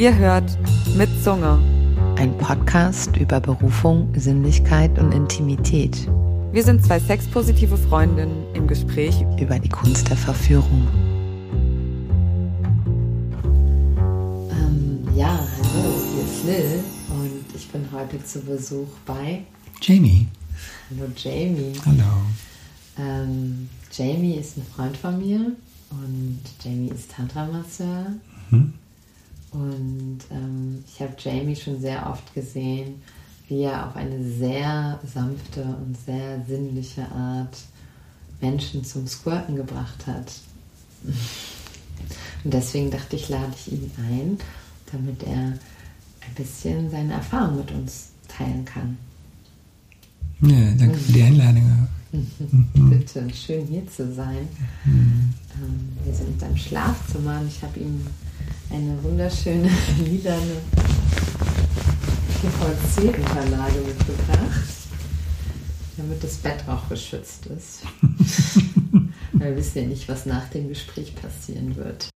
Ihr hört mit Zunge. Ein Podcast über Berufung, Sinnlichkeit und Intimität. Wir sind zwei sexpositive Freundinnen im Gespräch über die Kunst der Verführung. Ähm, ja, hallo, hier ist Lil und ich bin heute zu Besuch bei Jamie. Hallo Jamie. Hallo. Ähm, Jamie ist ein Freund von mir und Jamie ist Tantra-Masseur. Mhm. Und ähm, ich habe Jamie schon sehr oft gesehen, wie er auf eine sehr sanfte und sehr sinnliche Art Menschen zum Squirten gebracht hat. Und deswegen dachte ich, lade ich ihn ein, damit er ein bisschen seine Erfahrung mit uns teilen kann. Ja, danke für die Einladung. Mhm. Bitte, schön hier zu sein. Mhm. Ähm, wir sind in seinem Schlafzimmer und ich habe ihm eine wunderschöne lilane PVC-Unterlage mitgebracht, damit das Bett auch geschützt ist. Weil wir wissen ja nicht, was nach dem Gespräch passieren wird.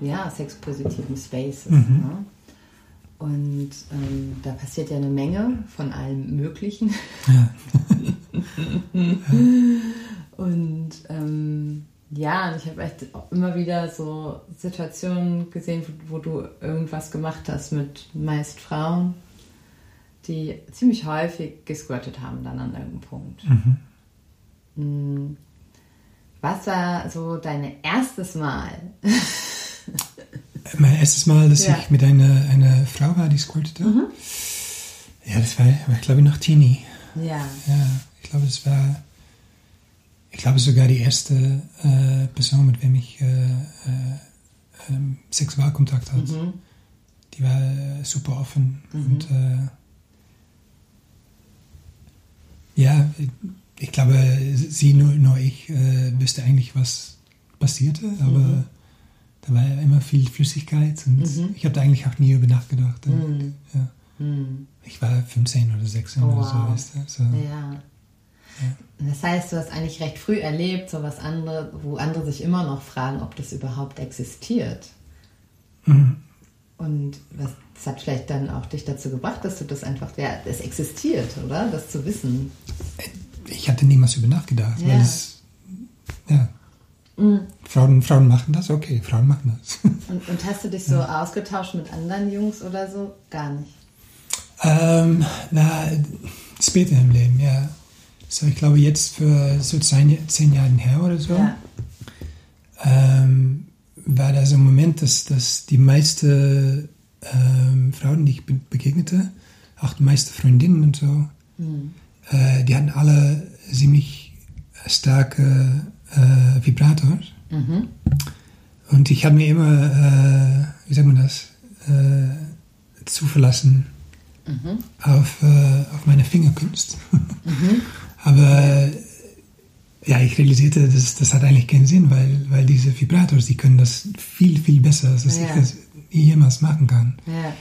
Ja, sexpositiven Spaces. Mhm. Ne? Und ähm, da passiert ja eine Menge von allem Möglichen. Ja. und ähm, ja, ich habe echt immer wieder so Situationen gesehen, wo, wo, du irgendwas gemacht hast mit meist Frauen, die ziemlich häufig gesquirtet haben dann an irgendeinem Punkt. Mhm. Mm. Was war so dein erstes Mal? mein erstes Mal, dass ja. ich mit einer, einer Frau war, die squirtete. Mhm. Ja, das war, war glaube ich, noch Teenie. Ja. Ja, ich glaube, es war, ich glaube sogar die erste äh, Person, mit der ich äh, äh, ähm, Sexualkontakt hatte. Mhm. Die war äh, super offen mhm. und äh, ja, ich glaube, sie nur, nur ich äh, wüsste eigentlich, was passierte, aber mhm. Da war ja immer viel Flüssigkeit und mhm. ich habe da eigentlich auch nie über nachgedacht. Mhm. Ja. Mhm. Ich war 15 oder 16 oh, oder so. Weißt du? so. Ja. ja. Das heißt, du hast eigentlich recht früh erlebt, so was andere, wo andere sich immer noch fragen, ob das überhaupt existiert. Mhm. Und was, das hat vielleicht dann auch dich dazu gebracht, dass du das einfach, ja, es existiert, oder? Das zu wissen. Ich hatte niemals über nachgedacht, ja. weil es, ja, Mhm. Frauen, Frauen machen das, okay, Frauen machen das. Und, und hast du dich so ja. ausgetauscht mit anderen Jungs oder so? Gar nicht. Ähm, na, später im Leben, ja. So, ich glaube, jetzt für so zehn, zehn Jahre her oder so, ja. ähm, war da so ein Moment, dass, dass die meisten ähm, Frauen, die ich begegnete, auch die meisten Freundinnen und so, mhm. äh, die hatten alle ziemlich starke äh, Vibrators. Mhm. Und ich habe mir immer, äh, wie sagt man das, äh, zuverlassen mhm. auf, äh, auf meine Fingerkunst. Mhm. Aber ja, ich realisierte, das, das hat eigentlich keinen Sinn, weil, weil diese Vibrators, die können das viel, viel besser, als ja. ich das jemals machen kann. Ja.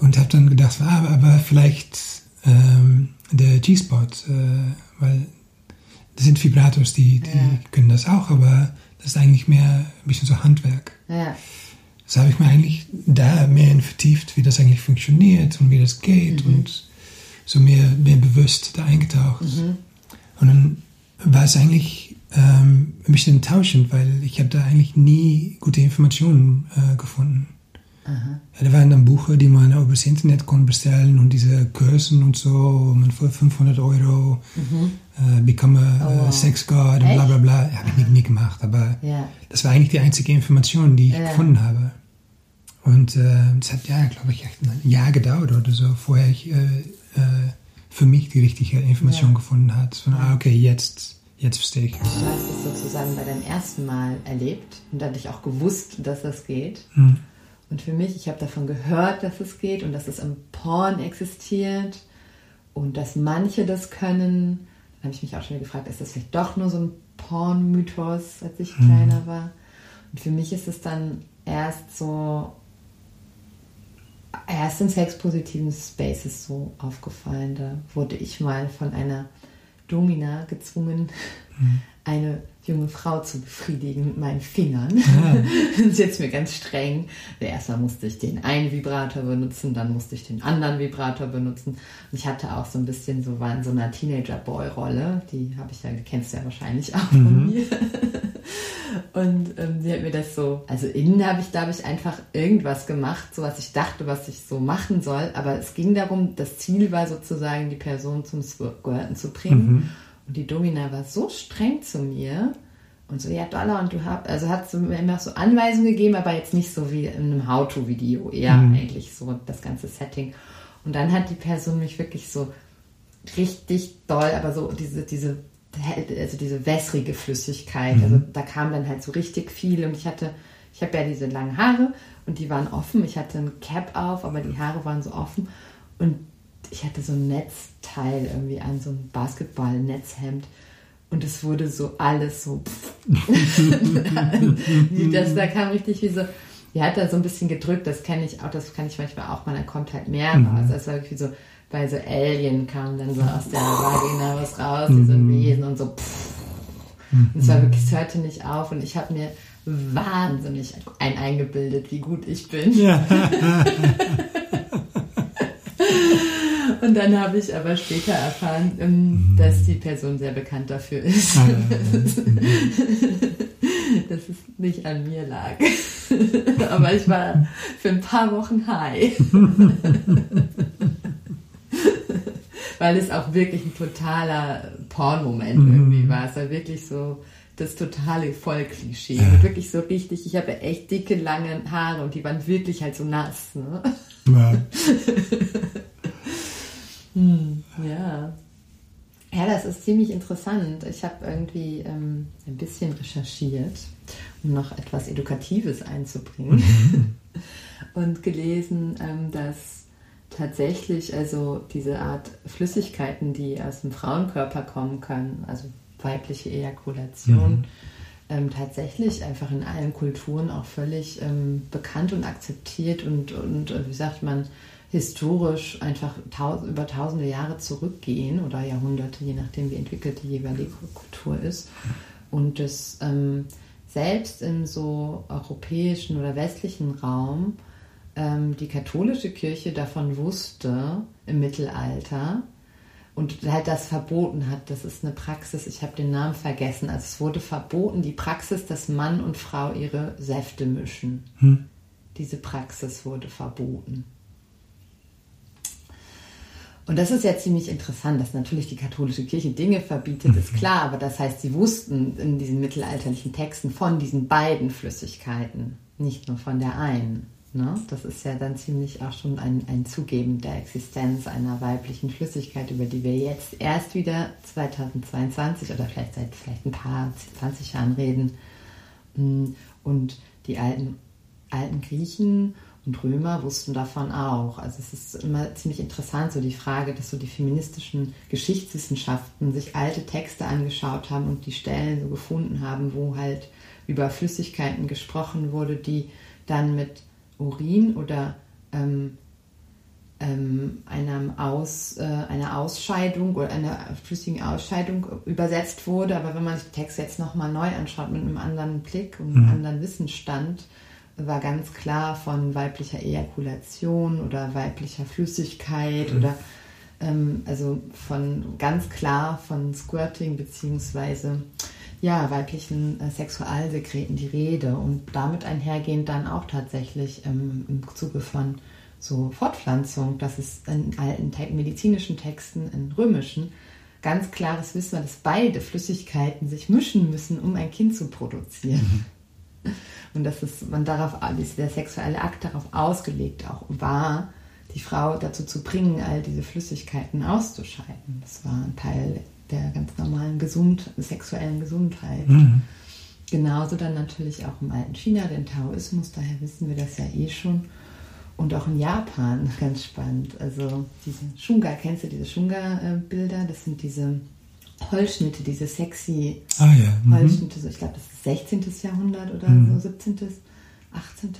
Und habe dann gedacht, ah, aber, aber vielleicht ähm, der G-Spot, äh, weil das sind Vibrators, die, die ja. können das auch, aber das ist eigentlich mehr ein bisschen so Handwerk. Ja. Das habe ich mir eigentlich da mehr vertieft, wie das eigentlich funktioniert und wie das geht mhm. und so mehr, mehr bewusst da eingetaucht. Mhm. Und dann war es eigentlich ähm, ein bisschen enttäuschend, weil ich habe da eigentlich nie gute Informationen äh, gefunden. Aha. Ja, da waren dann Bücher, die man über das Internet konnte bestellen und diese Kursen und so, man für 500 Euro mhm. Äh, become a, oh. Sex God und bla bla bla. Ja, habe ich nie, nie gemacht, aber ja. das war eigentlich die einzige Information, die ich ja. gefunden habe. Und äh, das hat ja, glaube ich, echt ein Jahr gedauert oder so, vorher ich äh, äh für mich die richtige Information gefunden hat. Von, ah, okay, jetzt jetzt verstehe ich. Du hast es sozusagen bei deinem ersten Mal erlebt und dann dich auch gewusst, dass das geht. Mhm. Und für mich, ich habe davon gehört, dass es geht und dass es im Porn existiert und dass manche das können. Habe ich mich auch schon gefragt, ist das vielleicht doch nur so ein Porn-Mythos, als ich mhm. kleiner war? Und für mich ist es dann erst so erst in sexpositiven Spaces so aufgefallen. Da wurde ich mal von einer Domina gezwungen, mhm. eine junge Frau zu befriedigen mit meinen Fingern. Ah. das ist jetzt mir ganz streng. Erstmal musste ich den einen Vibrator benutzen, dann musste ich den anderen Vibrator benutzen. Und ich hatte auch so ein bisschen so, war in so einer Teenager-Boy-Rolle. Die habe ich ja, kennst du ja wahrscheinlich auch mhm. von mir. Und ähm, sie hat mir das so, also innen habe ich, glaube ich, einfach irgendwas gemacht, so was ich dachte, was ich so machen soll. Aber es ging darum, das Ziel war sozusagen, die Person zum Squirten zu bringen. Mhm. Und die Domina war so streng zu mir und so, ja, Dollar, und du hast, also hat sie mir immer so Anweisungen gegeben, aber jetzt nicht so wie in einem How-To-Video, eher mhm. eigentlich so das ganze Setting. Und dann hat die Person mich wirklich so richtig doll, aber so diese, diese, also diese wässrige Flüssigkeit, mhm. also da kam dann halt so richtig viel und ich hatte, ich habe ja diese langen Haare und die waren offen, ich hatte ein Cap auf, aber die Haare waren so offen und ich hatte so ein Netzteil irgendwie an, so ein Basketball-Netzhemd. Und es wurde so alles so. das, da kam richtig wie so. Die hat da so ein bisschen gedrückt, das kenne ich auch, das kann ich manchmal auch mal, da kommt halt mehr mhm. raus. Also wirklich so, bei so Alien kam dann so aus der Vagina was raus, mhm. diese Wesen und so. Und es war wirklich, es hörte nicht auf und ich habe mir wahnsinnig ein eingebildet, wie gut ich bin. Ja. Und dann habe ich aber später erfahren, ähm, dass die Person sehr bekannt dafür ist, ah, dass es nicht an mir lag. aber ich war für ein paar Wochen high. Weil es auch wirklich ein totaler Pornmoment mhm. irgendwie war. Es war wirklich so das totale Vollklischee. Ja. Wirklich so richtig, ich habe echt dicke, lange Haare und die waren wirklich halt so nass. Ne? Ja. Hm, ja. Ja, das ist ziemlich interessant. Ich habe irgendwie ähm, ein bisschen recherchiert, um noch etwas Edukatives einzubringen und gelesen, ähm, dass tatsächlich also diese Art Flüssigkeiten, die aus dem Frauenkörper kommen können, also weibliche Ejakulation, mhm. ähm, tatsächlich einfach in allen Kulturen auch völlig ähm, bekannt und akzeptiert und, und äh, wie sagt man, historisch einfach taus über tausende Jahre zurückgehen oder Jahrhunderte, je nachdem, wie entwickelt die jeweilige Kultur ist. Und das ähm, selbst im so europäischen oder westlichen Raum ähm, die katholische Kirche davon wusste im Mittelalter und halt das verboten hat. Das ist eine Praxis, ich habe den Namen vergessen. Also es wurde verboten, die Praxis, dass Mann und Frau ihre Säfte mischen. Hm. Diese Praxis wurde verboten. Und das ist ja ziemlich interessant, dass natürlich die katholische Kirche Dinge verbietet, ist mhm. klar, aber das heißt, sie wussten in diesen mittelalterlichen Texten von diesen beiden Flüssigkeiten, nicht nur von der einen. Ne? Das ist ja dann ziemlich auch schon ein, ein Zugeben der Existenz einer weiblichen Flüssigkeit, über die wir jetzt erst wieder 2022 oder vielleicht seit vielleicht ein paar 20 Jahren reden. Und die alten, alten Griechen und Römer wussten davon auch. Also es ist immer ziemlich interessant, so die Frage, dass so die feministischen Geschichtswissenschaften sich alte Texte angeschaut haben und die Stellen so gefunden haben, wo halt über Flüssigkeiten gesprochen wurde, die dann mit Urin oder ähm, ähm, einem Aus, äh, einer Ausscheidung oder einer flüssigen Ausscheidung übersetzt wurde. Aber wenn man sich die Texte jetzt nochmal neu anschaut mit einem anderen Blick und einem mhm. anderen Wissensstand, war ganz klar von weiblicher Ejakulation oder weiblicher Flüssigkeit mhm. oder ähm, also von ganz klar von Squirting beziehungsweise ja, weiblichen äh, Sexualsekreten die Rede und damit einhergehend dann auch tatsächlich ähm, im Zuge von so Fortpflanzung, dass es in alten te medizinischen Texten, in römischen, ganz klares Wissen, dass beide Flüssigkeiten sich mischen müssen, um ein Kind zu produzieren. Mhm. Und dass es, man darauf, der sexuelle Akt darauf ausgelegt auch war, die Frau dazu zu bringen, all diese Flüssigkeiten auszuscheiden. Das war ein Teil der ganz normalen Gesund sexuellen Gesundheit. Mhm. Genauso dann natürlich auch im alten China, den Taoismus, daher wissen wir das ja eh schon. Und auch in Japan, ganz spannend. Also diese Shunga, kennst du diese Shunga-Bilder? Das sind diese Holzschnitte, diese sexy ah, ja. mhm. Holzschnitte, so, ich glaube, das ist 16. Jahrhundert oder mhm. so, 17., 18.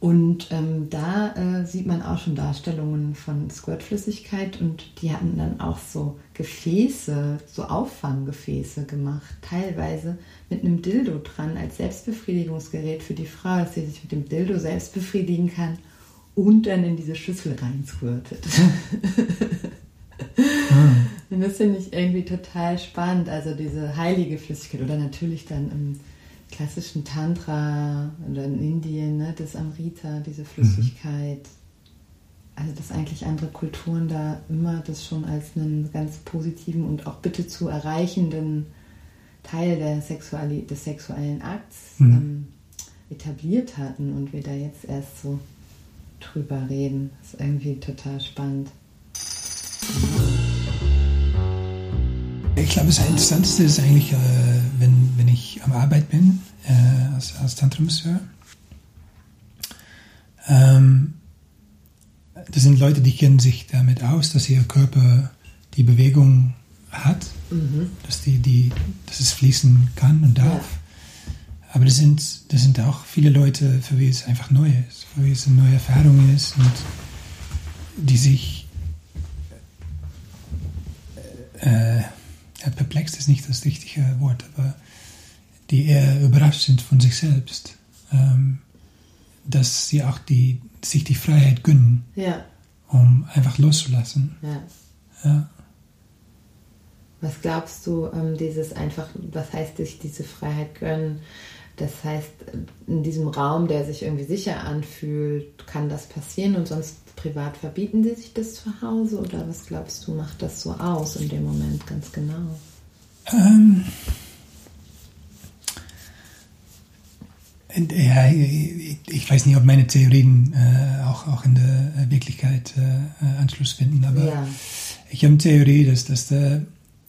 Und ähm, da äh, sieht man auch schon Darstellungen von Squirtflüssigkeit und die hatten dann auch so Gefäße, so Auffanggefäße gemacht, teilweise mit einem Dildo dran als Selbstbefriedigungsgerät für die Frau, dass sie sich mit dem Dildo selbst befriedigen kann und dann in diese Schüssel reinsquirtet. ah. Und das finde ich irgendwie total spannend, also diese heilige Flüssigkeit oder natürlich dann im klassischen Tantra oder in Indien, ne, das Amrita, diese Flüssigkeit. Mhm. Also, dass eigentlich andere Kulturen da immer das schon als einen ganz positiven und auch bitte zu erreichenden Teil der Sexuali des sexuellen Akts mhm. ähm, etabliert hatten und wir da jetzt erst so drüber reden. Das ist irgendwie total spannend. Ich glaube, das Interessanteste ist eigentlich, äh, wenn, wenn ich am Arbeit bin, äh, als, als Tantramasseur. Ähm, das sind Leute, die kennen sich damit aus, dass ihr Körper die Bewegung hat, mhm. dass, die, die, dass es fließen kann und darf. Ja. Aber das sind, das sind auch viele Leute, für die es einfach neu ist, für die es eine neue Erfahrung ist und die sich äh, ja, perplex ist nicht das richtige Wort, aber die eher überrascht sind von sich selbst, ähm, dass sie auch die, sich die Freiheit gönnen, ja. um einfach loszulassen. Ja. ja. Was glaubst du, ähm, dieses einfach, was heißt sich diese Freiheit gönnen? Das heißt, in diesem Raum, der sich irgendwie sicher anfühlt, kann das passieren und sonst privat verbieten sie sich das zu Hause oder was glaubst du, macht das so aus in dem Moment ganz genau? Ähm, ja, ich, weiß nicht, ob meine Theorien äh, auch, auch in der Wirklichkeit äh, Anschluss finden, aber ja. ich habe eine Theorie, dass, dass der,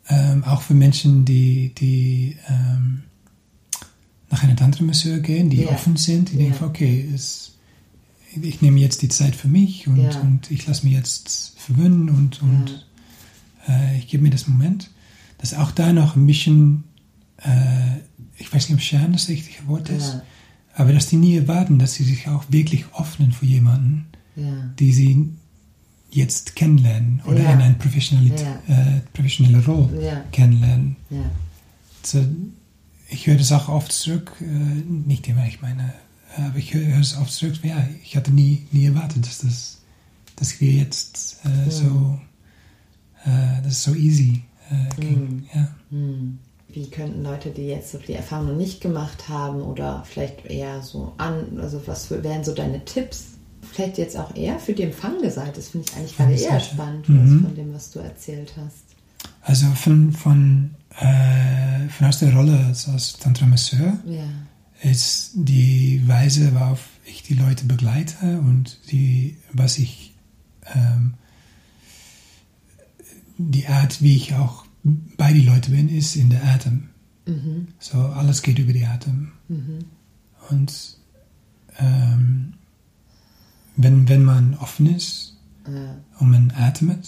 ähm, auch für Menschen, die, die ähm, nach einer Tantra-Masseur gehen, die ja. offen sind, die denken, okay, es, ich nehme jetzt die Zeit für mich und, ja. und ich lasse mich jetzt verwöhnen und, und äh, ich gebe mir das Moment, dass auch da noch ein bisschen, äh, ich weiß nicht, ob Scheren das richtige Wort ist, aber dass die nie erwarten, dass sie sich auch wirklich öffnen für jemanden, die sie jetzt kennenlernen oder in eine professionelle, äh, professionelle Rolle kennenlernen. So, ich höre das auch oft zurück, äh, nicht immer, ich meine, aber ich höre es oft zurück, ja, ich hatte nie, nie erwartet, dass das, dass wir jetzt äh, ja. so, äh, das so easy äh, ging. Mhm. Ja. Mhm. Wie könnten Leute, die jetzt so die Erfahrung noch nicht gemacht haben oder vielleicht eher so an, also was wären so deine Tipps? Vielleicht jetzt auch eher für die empfangende Seite, das finde ich eigentlich gerade eher spannend, mhm. von dem, was du erzählt hast. Also von, von äh, von aus der Rolle als Tantra-Masseur ja. Ist die Weise, worauf ich die Leute begleite und die, was ich, ähm, die Art, wie ich auch bei den Leuten bin, ist in der Atem. Mhm. So, alles geht über die Atem. Mhm. Und ähm, wenn, wenn man offen ist ja. und man atmet,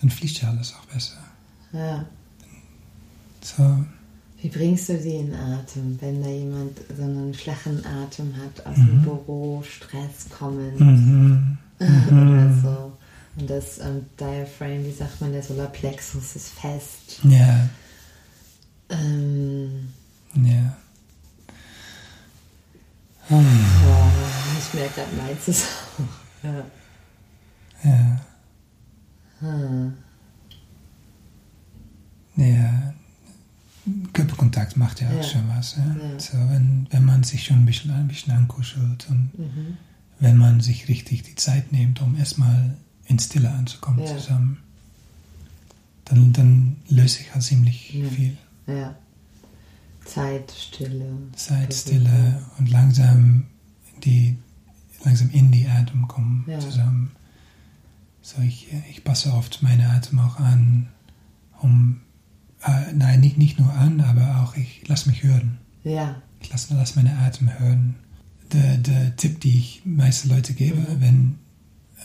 dann fließt ja alles auch besser. Ja. So. Wie bringst du sie in Atem, wenn da jemand so einen flachen Atem hat, aus mhm. dem Büro, Stress kommend mhm. oder so? Und das ähm, Diaphragm, wie sagt man, der Solarplexus ist fest. Ja. Ähm, ja. Oh, ich merke gerade, meins ist auch. Ja. Ja. Hm. Ja, Körperkontakt macht ja auch ja. schon was. Ja? Ja. So, wenn, wenn man sich schon ein bisschen, ein bisschen ankuschelt und mhm. wenn man sich richtig die Zeit nimmt, um erstmal in Stille anzukommen zusammen, dann, dann löst sich halt ziemlich viel. Ja. Zeit, Stille. Zeit, Stille und langsam, die, langsam in die Atem kommen zusammen. So, ich, ich passe oft meine Atem auch an, um äh, nein, nicht, nicht nur an, aber auch ich lasse mich hören. Ja. Ich lasse lass meine Atem hören. Der, der Tipp, die ich meisten Leute gebe, mhm. wenn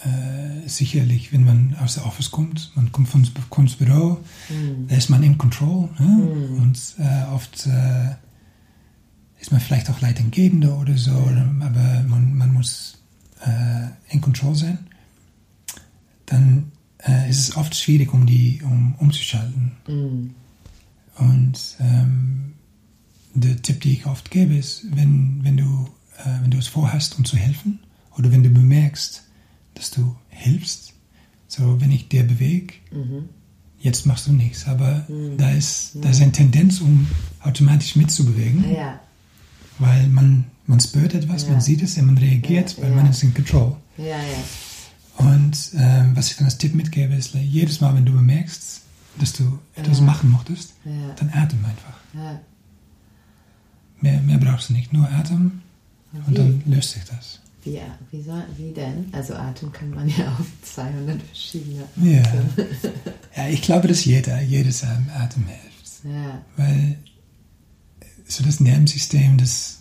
äh, sicherlich, wenn man aus der Office kommt, man kommt von, ins Büro, mhm. da ist man in Control ne? mhm. und äh, oft äh, ist man vielleicht auch Leitentgebender oder so, mhm. aber man, man muss äh, in Control sein, dann äh, ist es oft schwierig, um die um, umzuschalten. Mhm. Und ähm, der Tipp, den ich oft gebe, ist, wenn, wenn, du, äh, wenn du es vorhast, um zu helfen, oder wenn du bemerkst, dass du hilfst, so wenn ich dir bewege, Mhm. jetzt machst du nichts, aber da, ist, da ist eine Tendenz, um automatisch mitzubewegen, Ja, weil man, man spürt etwas, Ja. man sieht es und man reagiert, Ja, weil man ist in Control. Und ähm, was ich dann als Tipp mitgebe, ist, jedes Mal, wenn du bemerkst, dass du etwas Ja. machen möchtest, Ja. dann atem einfach. ja. Mehr, mehr brauchst du nicht, nur Atem und dann löst sich das. Wie, wie, soll, wie denn? Also Atem kann man ja auf 200 verschiedene Ja. Ja, ich glaube, dass jeder, jedes Atem hilft. Ja, Weil so das Nervensystem, das,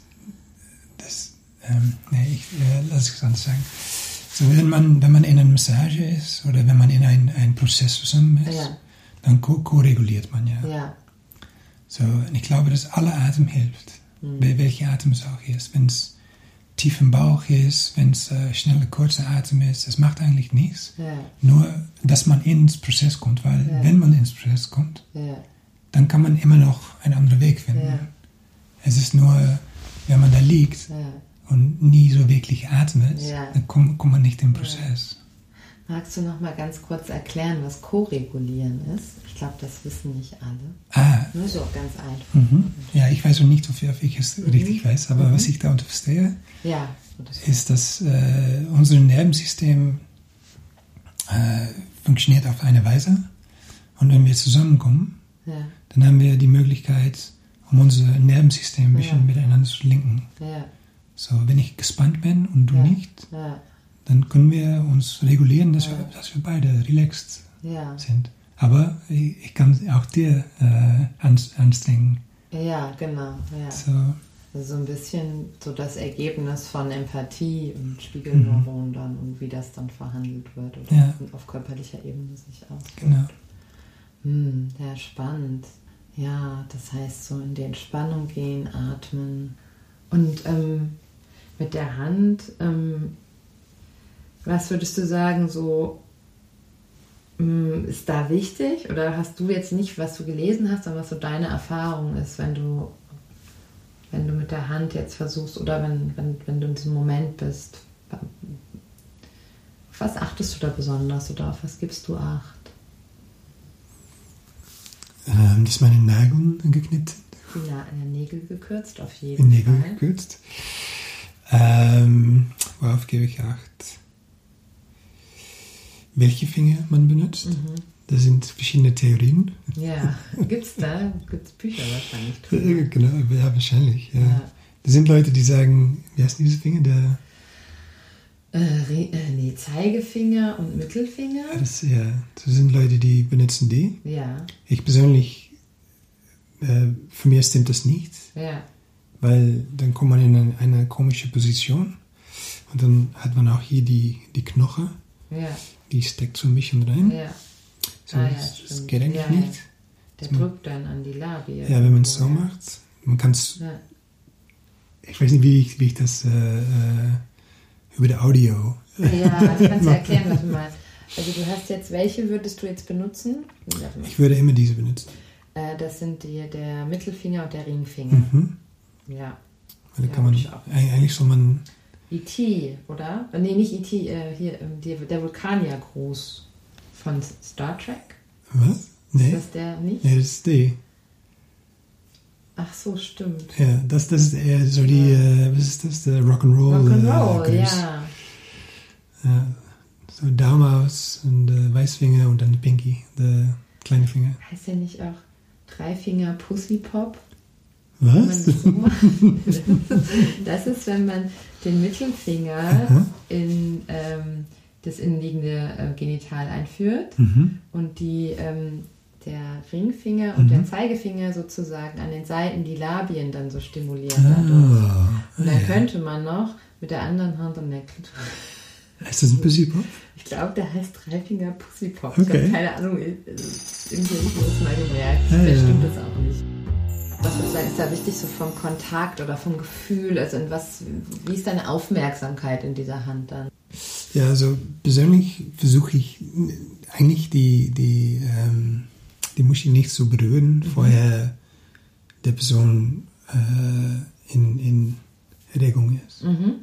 das ähm, nee, ich äh, lass es anders sagen. So, wenn man, wenn man in einer Massage ist oder wenn man in einem ein Prozess zusammen ist, Ja. Dann ko- ko-reguliert man ja. ja, So, und ich glaube, dass alle Atem hilft. Wel- Welcher Atem es auch ist. Wenn es tief im Bauch ist, wenn es äh, schneller, kurzer Atem ist, es macht eigentlich nichts. ja, Nur, dass man ins Prozess kommt, weil Ja. wenn man ins Prozess kommt, ja, dann kann man immer noch einen anderen Weg finden. Es ist nur, wenn man da liegt und nie so wirklich atmet, dann kommt, kommt man nicht im Prozess. Magst du noch mal ganz kurz erklären, was Co-Regulieren ist? Ich glaube, das wissen nicht alle. Ah, Nur so ganz einfach. mhm. ja, ich weiß noch nicht, ob ich, ob ich es richtig weiß, aber was ich darunter verstehe, Ja, so das ist, dass äh, unser Nervensystem äh, funktioniert auf eine Weise und wenn wir zusammenkommen, ja, dann haben wir die Möglichkeit, um unser Nervensystem ein bisschen Ja. miteinander zu linken. ja, So, wenn ich gespannt bin und du nicht, dann können wir uns regulieren, dass, Ja. wir, dass wir beide relaxed ja, sind. Aber ich, ich kann auch dir äh, ans- anstrengen. ja, genau, ja. So, Also so ein bisschen so das Ergebnis von Empathie und Spiegelneuronen dann und wie das dann verhandelt wird oder Ja. auf körperlicher Ebene sich auswirkt. genau. Hm, ja, spannend. Ja, das heißt so in die Entspannung gehen, atmen. Und ähm, mit der Hand, ähm, was würdest du sagen, so ähm, ist da wichtig? Oder hast du jetzt nicht, was du gelesen hast, sondern was so deine Erfahrung ist, wenn du, wenn du mit der Hand jetzt versuchst oder wenn, wenn, wenn du in diesem Moment bist? Auf was achtest du da besonders oder auf was gibst du Acht? Ähm, dass meine Nägel geknippt sind, Die Na- äh, Nägel gekürzt, auf die jeden Nägel Fall. gekürzt. Ähm, worauf gebe ich Acht? Welche Finger man benutzt. Mhm. Das sind verschiedene Theorien. Ja, gibt's da? Gibt's Bücher wahrscheinlich drüber? Genau, ja, wahrscheinlich. Ja. Ja. Da sind Leute, die sagen, wie heißt diese Finger? Der, Äh, äh, nee, Zeigefinger und Mittelfinger? das, ja, das sind Leute, die benutzen die. Ja, Ich persönlich, äh, für mich stimmt das nicht, ja, weil dann kommt man in eine, eine komische Position und dann hat man auch hier die, die Knoche, ja, die steckt so ein bisschen rein. ja. So, Ah, ja, das, das geht eigentlich Ja, nicht. Der man- drückt dann an die Labie. Ja, wenn man es so macht, man kann es, ich weiß nicht, wie ich, wie ich das äh, äh, über der Audio. Ja, ich kann dir erklären, was du meinst. Also du hast jetzt, welche würdest du jetzt benutzen? Ich würde immer diese benutzen. Äh, das sind die, der Mittelfinger und der Ringfinger. Mhm. Ja. Weil da kann man, eigentlich soll man, E.T., oder? Nee, nicht E.T., äh, hier, ähm, der, Vulkaniergruß von Star Trek. was? Ist Nee, das der nicht? nee, das ist die. Ach so, stimmt. Ja, das, das ist eher so die, äh, was ist das, der Rock'n'Roll. Rock'n'Roll, äh, ja. Ja, so Daumen aus und äh, Weißfinger und dann Pinky, der kleine Finger. Heißt der nicht auch Dreifinger Pussy Pop? Was? das ist, wenn man den Mittelfinger Aha. in ähm, das innenliegende äh, Genital einführt Mhm. und die, ähm, der Ringfinger und Mhm. der Zeigefinger sozusagen an den Seiten die Labien dann so stimulieren. dadurch. Ah, Und dann ja. könnte man noch mit der anderen Hand an der Klitoris. Ist das ein Pussypop? Ich glaube, der heißt Dreifinger Pussypop. Ich Okay. habe keine Ahnung, äh, irgendwie habe ich das mal gemerkt. Ja, Vielleicht ja. stimmt das auch nicht. Was ist da, ist da wichtig so vom Kontakt oder vom Gefühl? Also in was, wie ist deine Aufmerksamkeit in dieser Hand dann? Ja, also persönlich versuche ich eigentlich die, die, ähm, die Muschi nicht zu berühren, mhm. vorher der Person äh, in, in Erregung ist. Mhm.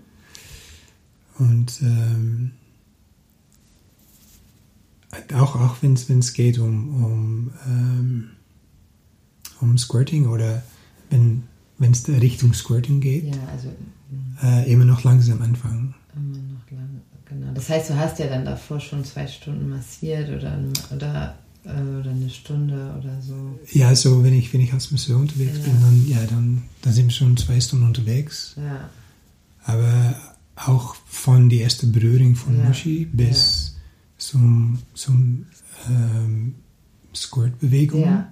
Und ähm, auch, auch wenn es geht um, um, ähm, um Squirting oder wenn es Richtung Squirting geht, ja, also, äh, immer noch langsam anfangen. Immer noch lang, genau. Das heißt, du hast ja dann davor schon zwei Stunden massiert oder, oder, äh, oder eine Stunde oder so. Ja, so wenn ich, wenn ich als Masseur unterwegs ja. bin, dann, ja, dann, dann sind wir schon zwei Stunden unterwegs. Ja. Aber auch von der ersten Berührung von ja. Muschi bis zum, zum ähm, Squirt-Bewegung. Ja.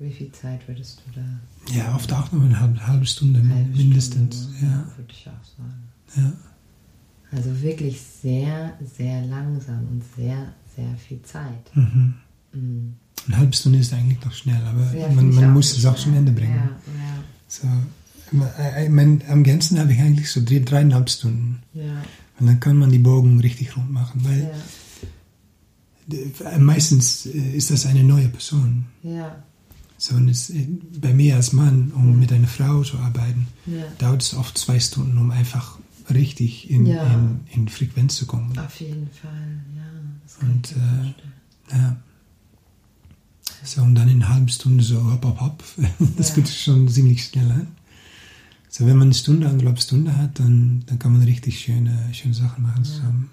Wie viel Zeit würdest du da? Ja, oft auch noch eine halbe, halbe Stunde halbe mindestens. Stunde, ja. Würde ich auch sagen. Ja. Also wirklich sehr, sehr langsam und sehr, sehr viel Zeit. Mhm. Mhm. Eine halbe Stunde ist eigentlich noch schnell, aber ja, man, man muss es auch zum Ende bringen. Ja, ja. So, äh, ich mein, am Gänzen habe ich eigentlich so drei, dreieinhalb Stunden. Ja. Und dann kann man die Bogen richtig rund machen, weil ja. meistens äh, ist das eine neue Person. Ja. So, und es, bei mir als Mann, um ja. mit einer Frau zu arbeiten, ja. dauert es oft zwei Stunden, um einfach richtig in, ja. in, in, Frequenz zu kommen. Auf jeden Fall, ja. und äh, ja. So, und dann in einer halben Stunde so hopp, hopp, hopp. Das wird schon ziemlich schnell. Hein? So, wenn man eine Stunde, anderthalb Stunde hat, dann, dann kann man richtig schöne, schöne Sachen machen zusammen.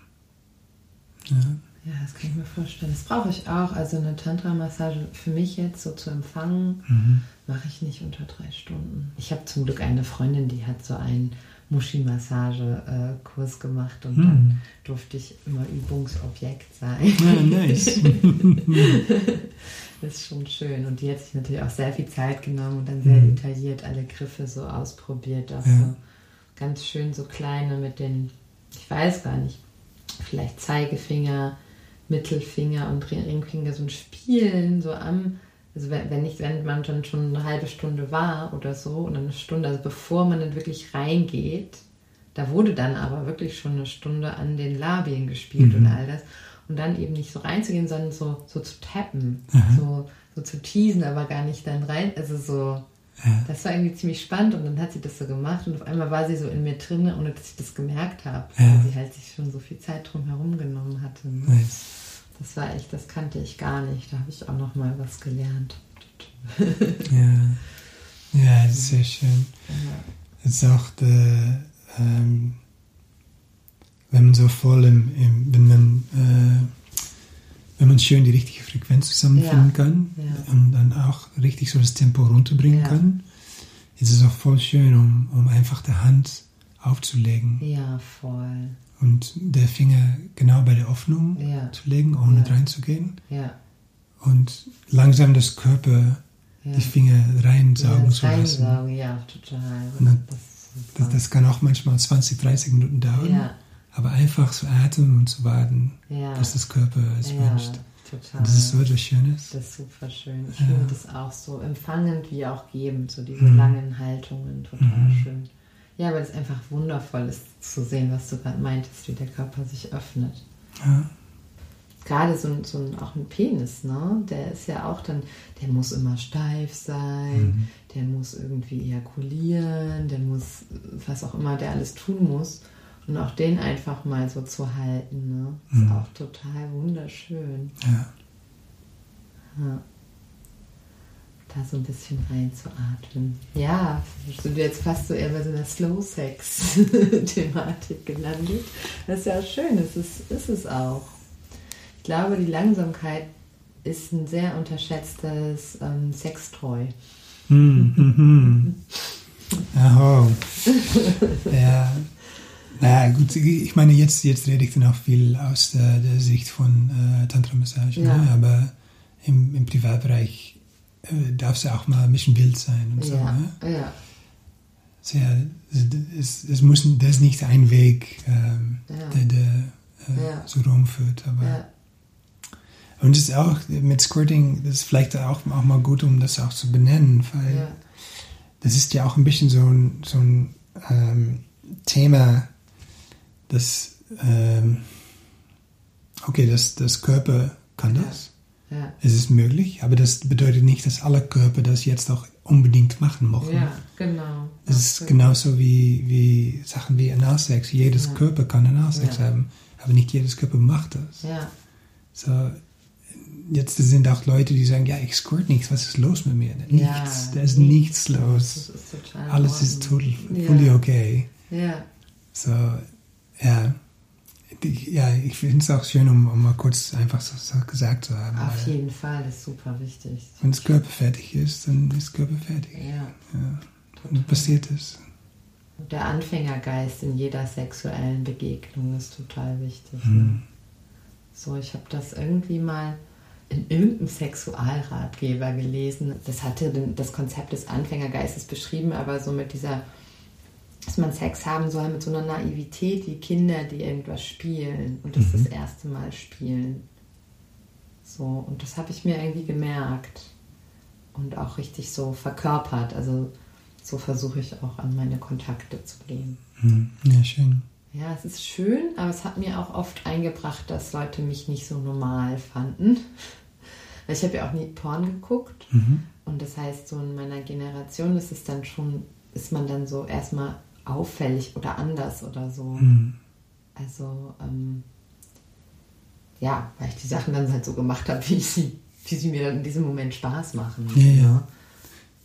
Ja. Ja. das kann ich mir vorstellen. Das brauche ich auch. Also eine Tantra-Massage für mich jetzt so zu empfangen, mhm. mache ich nicht unter drei Stunden. Ich habe zum Glück eine Freundin, die hat so einen Muschi-Massage-Kurs gemacht und mhm. dann durfte ich immer Übungsobjekt sein. Ja, nice. Das ist schon schön. Und die hat sich natürlich auch sehr viel Zeit genommen und dann sehr mhm. detailliert alle Griffe so ausprobiert. Auch ja. so ganz schön so kleine mit den, ich weiß gar nicht, vielleicht Zeigefinger, Mittelfinger und Ringfinger so ein Spielen so am, also wenn, wenn nicht, wenn man dann schon eine halbe Stunde war oder so und eine Stunde, also bevor man dann wirklich reingeht, da wurde dann aber wirklich schon eine Stunde an den Labien gespielt mhm. und all das und dann eben nicht so reinzugehen, sondern so, so zu tappen, so, so zu teasen, aber gar nicht dann rein, also so, ja. das war irgendwie ziemlich spannend und dann hat sie das so gemacht und auf einmal war sie so in mir drin, ohne dass ich das gemerkt habe, ja. weil sie halt sich schon so viel Zeit drum herum genommen hatte. Ne? Nice. Das war echt, das kannte ich gar nicht, da habe ich auch noch mal was gelernt. ja, ja, das ist sehr schön. Ja. Jetzt auch der, ähm, wenn man so voll im, im wenn man äh, wenn man schön die richtige Frequenz zusammenfinden ja. kann ja. und dann auch richtig so das Tempo runterbringen ja. kann, ist es auch voll schön, um, um einfach die Hand aufzulegen. Ja, voll. Und der Finger genau bei der Öffnung zu legen, ohne reinzugehen. Ja. Und langsam das Körper die Finger reinsaugen zu lassen. Reinsaugen, ja, total. Das, das, das, kann auch manchmal 20, 30 Minuten dauern. Ja. Aber einfach zu atmen und zu warten, ja. dass das Körper es ja, wünscht. Total. Und das ist so etwas Schönes. Das ist super schön. Ich Ja. finde das auch so empfangend wie auch gebend, so diese Mhm. langen Haltungen, total Mhm. schön. Ja, weil es einfach wundervoll ist zu sehen, was du gerade meintest, wie der Körper sich öffnet. Ja. Gerade so, ein- so ein, auch ein Penis, ne? Der ist ja auch dann, der muss immer steif sein, Mhm. der muss irgendwie ejakulieren, der muss, was auch immer der alles tun muss. Und auch den einfach mal so zu halten, ne? Ist Mhm. auch total wunderschön. Ja. Ja. Da so ein bisschen reinzuatmen. Ja, sind wir jetzt fast so eher bei so einer Slow-Sex-Thematik gelandet. Das ist ja auch schön, das ist, ist es auch. Ich glaube, die Langsamkeit ist ein sehr unterschätztes ähm, Sextoy. Hm, hm, hm. Aho. Ja. Naja, gut, ich meine, jetzt, jetzt rede ich dann auch viel aus der, der Sicht von äh, Tantra-Massage, Ja. ne? aber im, im Privatbereich äh, darf es ja auch mal ein bisschen wild sein und so. Ja, Ne? ja, Sehr, es, es muss, das ist nicht ein Weg, ähm, Ja. der, der äh, Ja. so rumführt, aber Und es ist auch mit Squirting, das ist vielleicht auch, auch mal gut, um das auch zu benennen, weil das ist ja auch ein bisschen so ein, so ein ähm, Thema, das ähm, okay, das, das Körper kann das. Ja. Es ist möglich, aber das bedeutet nicht, dass alle Körper das jetzt auch unbedingt machen möchten. Ja, genau. Es ist genauso wie, wie Sachen wie Analsex. Jedes Ja. Körper kann Analsex Ja. haben, aber nicht jedes Körper macht das. Ja, So, jetzt sind auch Leute, die sagen, ja, ich squirt nichts, was ist los mit mir? Nichts, Ja, da ist nichts. nichts los. ist Alles ist total, Ja. fully okay. Ja, So, ja. Ja, ich finde es auch schön, um, um mal kurz einfach so, so gesagt zu haben. auf jeden Fall, das ist super wichtig. Wenn das Körper fertig ist, dann ist Körper fertig. Ja, Ja. Und dann passiert es. der Anfängergeist in jeder sexuellen Begegnung ist total wichtig. Ne? Mhm. So, ich habe das irgendwie mal in irgendeinem Sexualratgeber gelesen. Das hatte das Konzept des Anfängergeistes beschrieben, aber so mit dieser, dass man Sex haben soll mit so einer Naivität, wie Kinder, die irgendwas spielen und das Mhm. das erste Mal spielen. So, und das habe ich mir irgendwie gemerkt und auch richtig so verkörpert. Also so versuche ich auch an meine Kontakte zu gehen. Mhm. Ja, schön. Ja, es ist schön, aber es hat mir auch oft eingebracht, dass Leute mich nicht so normal fanden. Weil Ich habe ja auch nie Porn geguckt Mhm. und das heißt, so in meiner Generation ist es dann schon, ist man dann so erstmal auffällig oder anders oder so. Mhm. Also, ähm, ja, weil ich die Sachen dann halt so gemacht habe, wie, ich sie, wie sie mir dann in diesem Moment Spaß machen. Ja, ja.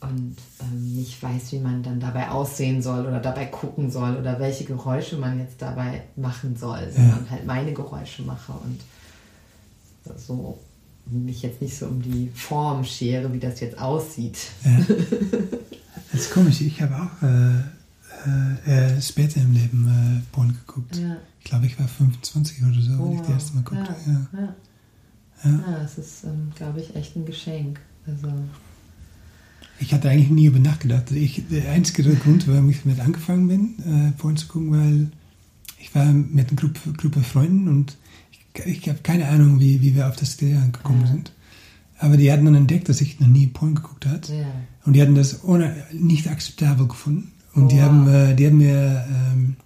Und ähm, nicht weiß, wie man dann dabei aussehen soll oder dabei gucken soll oder welche Geräusche man jetzt dabei machen soll, sondern halt meine Geräusche mache und so mich jetzt nicht so um die Form schere, wie das jetzt aussieht. Ja. Das ist komisch. Ich habe auch äh, äh, äh, später im Leben äh, Porn geguckt. Ja. Ich glaube, ich war 25 oder so, als ich das erste Mal guckte. Ja, Ja. ja. Ja. es ist, ähm, glaube ich, echt ein Geschenk. Also, Ich hatte eigentlich nie über nachgedacht. Ich, der einzige Grund, warum ich damit angefangen bin, äh, Porn zu gucken, weil ich war mit einer Gruppe, Gruppe Freunden und ich, ich habe keine Ahnung, wie, wie wir auf das Idee gekommen sind. Aber die hatten dann entdeckt, dass ich noch nie Porn geguckt hat. Und die hatten das ohne, nicht akzeptabel gefunden. Und die, Wow. haben, äh, die haben mir ähm,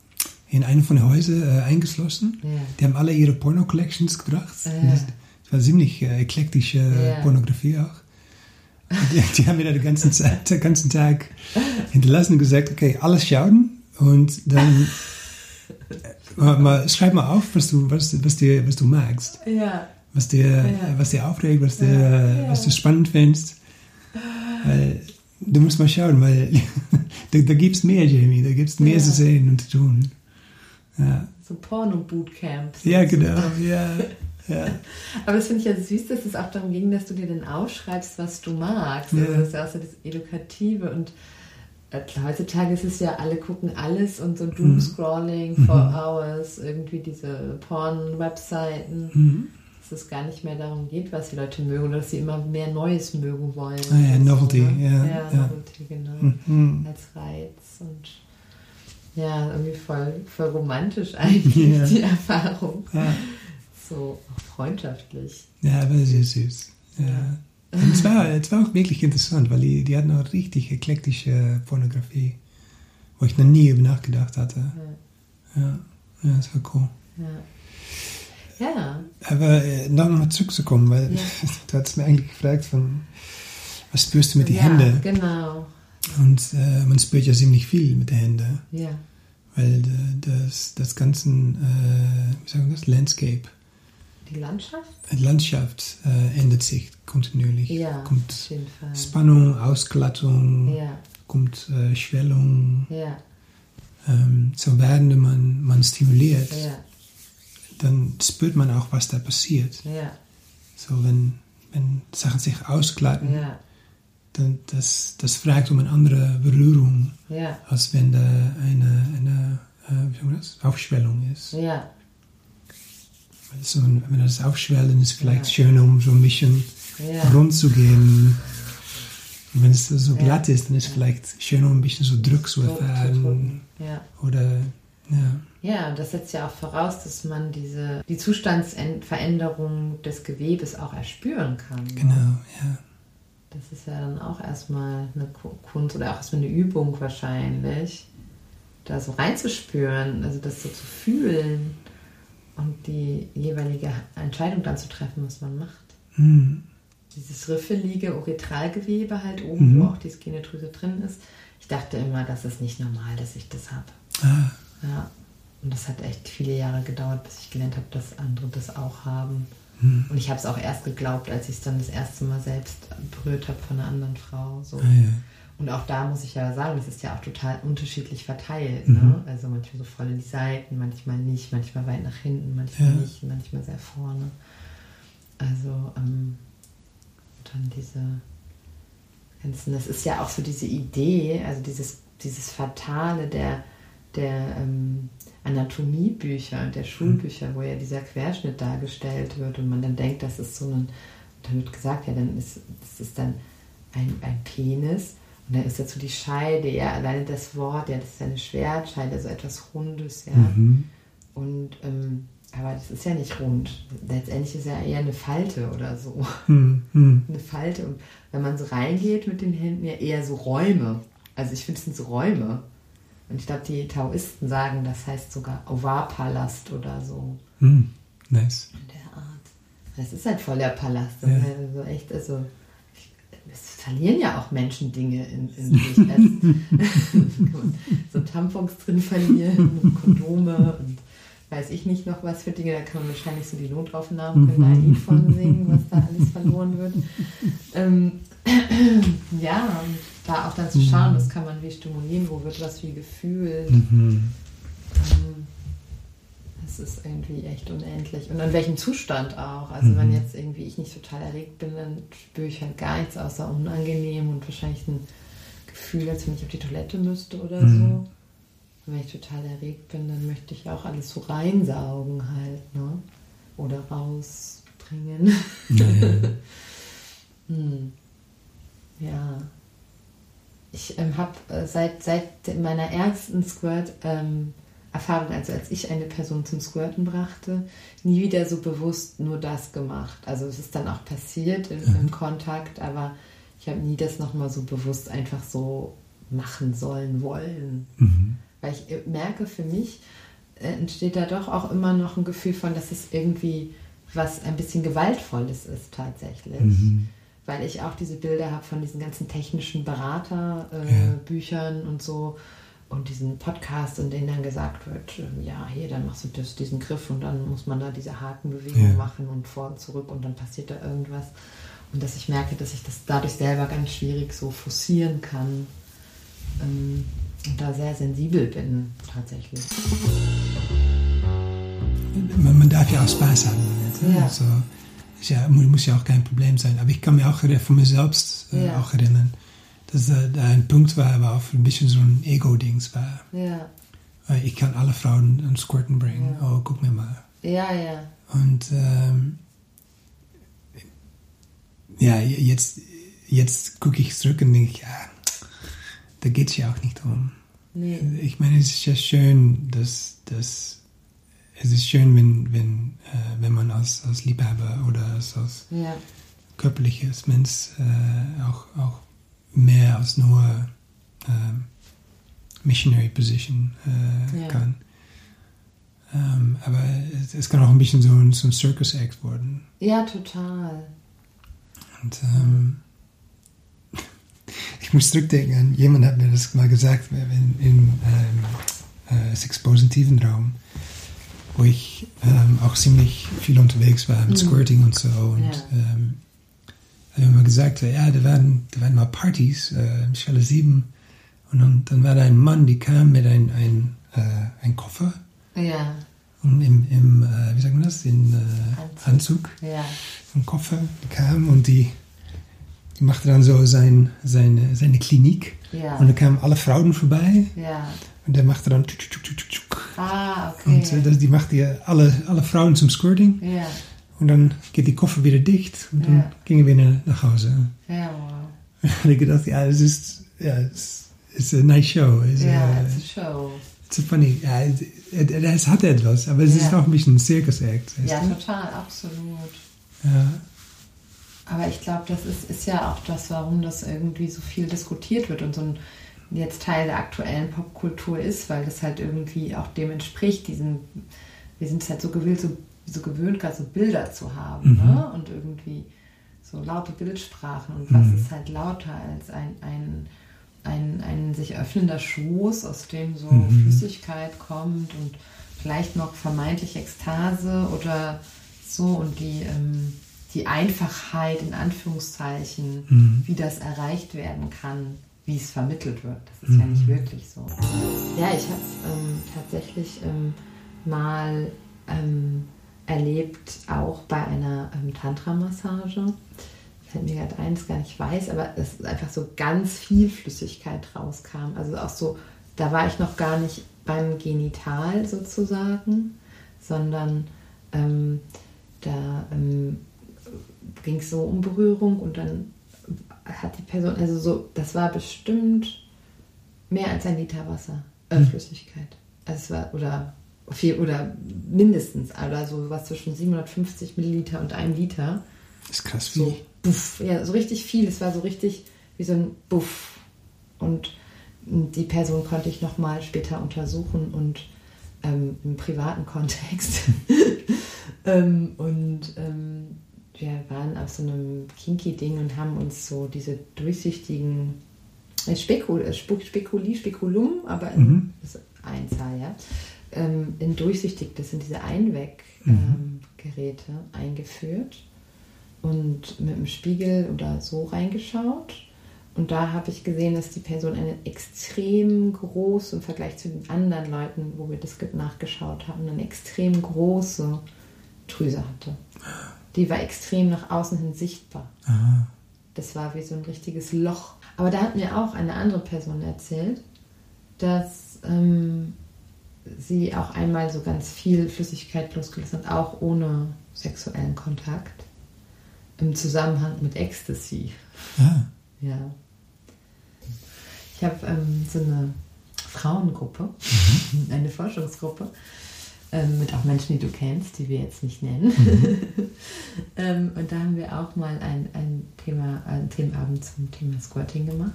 in einem von den Häusern äh, eingeschlossen. Ja. Die haben alle ihre Porno-Collections gebracht. Und Das, das war ziemlich äh, eklektische äh, Ja. Pornografie auch. Die, die haben mir da den ganzen, Zeit, den ganzen Tag hinterlassen und gesagt, okay, alles schauen und dann äh, mal, mal, schreib mal auf, was du, was, was, dir, was du magst. Was dir, was dir aufregt, was, dir, was du spannend findest. Weil du musst mal schauen, weil da, da gibt es mehr, Jamie. Da gibt es mehr Ja. zu sehen und zu tun. Ja, so Porno-Bootcamps. ja genau. Ja, ja. Aber das finde ich ja süß, dass es auch darum ging, dass du dir dann aufschreibst, was du magst. Ja. Also das ist ja auch so das Edukative und äh, heutzutage ist es ja, alle gucken alles und so Mhm. Doom-Scrolling for hours, irgendwie diese Porn-Webseiten, Mhm. Dass es gar nicht mehr darum geht, was die Leute mögen oder dass sie immer mehr Neues mögen wollen. Ah ja, Novelty, ne? ja, Ja. Novelty, genau. Mhm. Als Reiz und ja, irgendwie voll, voll romantisch eigentlich, Ja. die Erfahrung. Ja. So freundschaftlich. ja, aber sehr süß. Ja. Und es war, es war auch wirklich interessant, weil die, die hatten auch richtig eklektische Pornografie, wo ich noch nie über nachgedacht hatte. Ja. Ja, ja das war cool. Ja. Ja, Aber äh, noch mal zurückzukommen, weil Ja. du hast mir eigentlich gefragt, von, was spürst du mit den ja Händen? genau. Und äh, man spürt ja ziemlich viel mit den Händen, Ja, weil äh, das, das ganze, äh, wie sagen wir das, Landscape, die Landschaft? die Landschaft äh, ändert sich kontinuierlich. Ja, Kommt auf jeden Fall. Spannung, Ausglattung, Ja, kommt äh, Schwellung. ja, Ähm, so während man, man stimuliert, ja, dann spürt man auch, was da passiert. ja, So wenn, wenn Sachen sich ausglatten, ja, dann das, das fragt um eine andere Berührung, ja, als wenn da eine, eine äh, das? Aufschwellung ist. ja, Also, wenn das aufschwellt, dann ist es vielleicht Ja. schöner, um so ein bisschen ja, rund zu gehen. Und wenn es so glatt ist, dann ist es vielleicht schöner, um ein bisschen so Druck zu erfahren. Oder, ja. Ja, das setzt ja auch voraus, dass man diese, die Zustandsveränderung des Gewebes auch erspüren kann. Genau, ja. Das ist ja dann auch erstmal eine Ku- Kunst oder auch erstmal eine Übung wahrscheinlich, da so reinzuspüren, also das so zu fühlen und die jeweilige Entscheidung dann zu treffen, was man macht. Mhm. Dieses riffelige Uretralgewebe halt oben, Mhm. wo auch die Skinedrüse drin ist. Ich dachte immer, das ist nicht normal, dass ich das habe. Ah, Ja. Und das hat echt viele Jahre gedauert, bis ich gelernt habe, dass andere das auch haben. mhm. Und ich habe es auch erst geglaubt, als ich es dann das erste Mal selbst berührt habe von einer anderen Frau. So. ah ja. Und auch da muss ich ja sagen, das ist ja auch total unterschiedlich verteilt. Mhm. Ne? Also manchmal so voll in die Seiten, manchmal nicht, manchmal weit nach hinten, manchmal Ja. nicht, manchmal sehr vorne. Also ähm, dann diese ganzen, das ist ja auch so diese Idee, also dieses, dieses Fatale der, der ähm, Anatomiebücher und der Schulbücher, wo ja dieser Querschnitt dargestellt wird und man dann denkt, das ist so ein, dann wird gesagt, ja, dann ist das ist dann ein, ein Penis und dann ist dazu die Scheide, ja, alleine das Wort, ja, das ist ja eine Schwertscheide, so etwas Rundes, ja. Mhm. Und ähm, aber das ist ja nicht rund. Letztendlich ist ja eher eine Falte oder so. Mhm. Mhm. Eine Falte. Und wenn man so reingeht mit den Händen, ja eher so Räume. Also ich finde, es sind so Räume. Und ich glaube, die Taoisten sagen, das heißt sogar Ovarpalast oder so Mhm. Nice. in der Art. Das ist halt voll der Palast. Ja. Also echt, also es verlieren ja auch Menschen Dinge in, in sich. Also, so Tampons drin verlieren und Kondome und weiß ich nicht noch was für Dinge. Da kann man wahrscheinlich so die Notaufnahmen, können da ein Lied von singen, was da alles verloren wird. Ähm, ja, und da auch dann zu schauen, was kann man wie stimulieren, wo wird was wie gefühlt. Mhm. Ähm, Das ist irgendwie echt unendlich. Und in welchem Zustand auch. Also wenn jetzt irgendwie ich nicht total erregt bin, dann spüre ich halt gar nichts außer unangenehm und wahrscheinlich ein Gefühl, als wenn ich auf die Toilette müsste oder so. Und wenn ich total erregt bin, dann möchte ich auch alles so reinsaugen halt, ne? Oder rausbringen. Ja. Hm. Ja. Ich ähm, habe äh, seit, seit meiner ersten Squirt-Erfahrung, also als ich eine Person zum Squirten brachte, nie wieder so bewusst nur das gemacht. Also es ist dann auch passiert im, im Kontakt, aber ich habe nie das nochmal so bewusst einfach so machen sollen wollen. Mhm. Weil ich äh, merke, für mich äh, entsteht da doch auch immer noch ein Gefühl von, dass es irgendwie was ein bisschen Gewaltvolles ist tatsächlich. Mhm. Weil ich auch diese Bilder habe von diesen ganzen technischen Beraterbüchern Ja. äh, Büchern und so und diesen Podcast, in denen dann gesagt wird, ähm, ja, hier, dann machst du das, diesen Griff und dann muss man da diese Hakenbewegung Ja. machen und vor und zurück und dann passiert da irgendwas. Und dass ich merke, dass ich das dadurch selber ganz schwierig so forcieren kann ähm, und da sehr sensibel bin tatsächlich. Man, man darf ja auch Spaß haben. Ne? Ja. Also, ist ja, mu- muss ja auch kein Problem sein. Aber ich kann mir auch von mir selbst äh, Ja. auch erinnern, dass äh, da ein Punkt war, aber auch ein bisschen so ein Ego-Dings war. Ja, Ich kann alle Frauen ein Squirten bringen. Ja. Oh, guck mir mal. ja, ja. Und ähm, ja, jetzt, jetzt gucke ich zurück und denke, ja, da geht es ja auch nicht um. Nee. Ich meine, es ist ja schön, dass, dass es ist schön, wenn, wenn, äh, wenn man als, als Liebhaber oder als, als Ja, körperliches Mensch äh, auch, auch mehr als nur ähm, Missionary Position äh, Ja. kann. Ähm, aber es, es kann auch ein bisschen so ein, so ein Circus Act worden. ja total. Und ähm, ich muss zurückdenken an, jemand hat mir das mal gesagt, in, im ähm, äh, sexpositiven Raum, wo ich ähm, auch ziemlich viel unterwegs war mit Mhm. Squirting und so. Und Ja. ähm, mir mal gesagt, ja, da waren, da waren mal Partys, äh, im Schwelle 7. Und dann, dann war da ein Mann, die kam mit ein, ein, äh, ein Koffer Ja, und im, im äh, wie sagt man das, in äh, Anzug. Anzug ja, einen Koffer die kam und die, die machte dann so sein, seine, seine Klinik. ja. Und dann kamen alle Frauen vorbei Ja. Und der machte dann tschuk, tschuk, tschuk. Ah, und okay. äh, das, die machte ja alle, alle Frauen zum Squirting Ja, und dann geht die Koffer wieder dicht und dann Ja. gingen wir nach- nach Hause. ja, wow. Und ich gedacht, ja, es ist, ja, es ist eine nice show. Es, Ja, äh, it's a show. it's a funny, ja, es, hat etwas, aber es ist Ja. auch ein bisschen ein Circus-Act. Ja, du? total, absolut. ja. Aber ich glaube, das ist, ist ja auch das, warum das irgendwie so viel diskutiert wird und so ein jetzt Teil der aktuellen Popkultur ist, weil das halt irgendwie auch dem entspricht, diesen wir sind es halt so gewillt, so, so gewöhnt, gerade so Bilder zu haben Mhm. ne? und irgendwie so laute Bildsprachen. Und was Mhm. ist halt lauter als ein, ein, ein, ein sich öffnender Schoß, aus dem so Mhm. Flüssigkeit kommt und vielleicht noch vermeintlich Ekstase oder so und die, ähm, die Einfachheit in Anführungszeichen, Mhm. wie das erreicht werden kann, wie es vermittelt wird. Das ist ja nicht wirklich so. Ja, ich habe es ähm, tatsächlich ähm, mal ähm, erlebt, auch bei einer ähm, Tantra-Massage. Fällt mir gerade eins gar nicht weiß, aber es ist einfach so ganz viel Flüssigkeit rauskam. Also auch so, da war ich noch gar nicht beim Genital sozusagen, sondern ähm, da ähm, ging es so um Berührung und dann hat die Person, also so, das war bestimmt mehr als ein Liter Wasser, äh. Flüssigkeit. Also es war, oder viel, oder mindestens, oder so was zwischen 750 Milliliter und einem Liter. Das ist krass viel. So, buff, ja, so richtig viel. Es war so richtig wie so ein Buff. Und die Person konnte ich nochmal später untersuchen und ähm, im privaten Kontext. ähm, und ähm, wir waren auf so einem Kinky-Ding und haben uns so diese durchsichtigen äh, Spekul, äh, Spekuli, Spekulum, aber in, Mhm. das ist Einzahl, ja, ähm, in durchsichtig, das sind diese Einweggeräte Mhm. eingeführt und mit dem Spiegel oder so reingeschaut. Und da habe ich gesehen, dass die Person eine extrem große, im Vergleich zu den anderen Leuten, wo wir das nachgeschaut haben, eine extrem große Drüse hatte. Die war extrem nach außen hin sichtbar. Aha. Das war wie so ein richtiges Loch. Aber da hat mir auch eine andere Person erzählt, dass ähm, sie auch einmal so ganz viel Flüssigkeit losgelassen hat, auch ohne sexuellen Kontakt, im Zusammenhang mit Ecstasy. Ah. Ja. Ich habe ähm, so eine Frauengruppe, eine Forschungsgruppe, ähm, mit auch Menschen, die du kennst, die wir jetzt nicht nennen. ähm, und da haben wir auch mal ein, ein Thema, einen Themenabend zum Thema Squirting gemacht.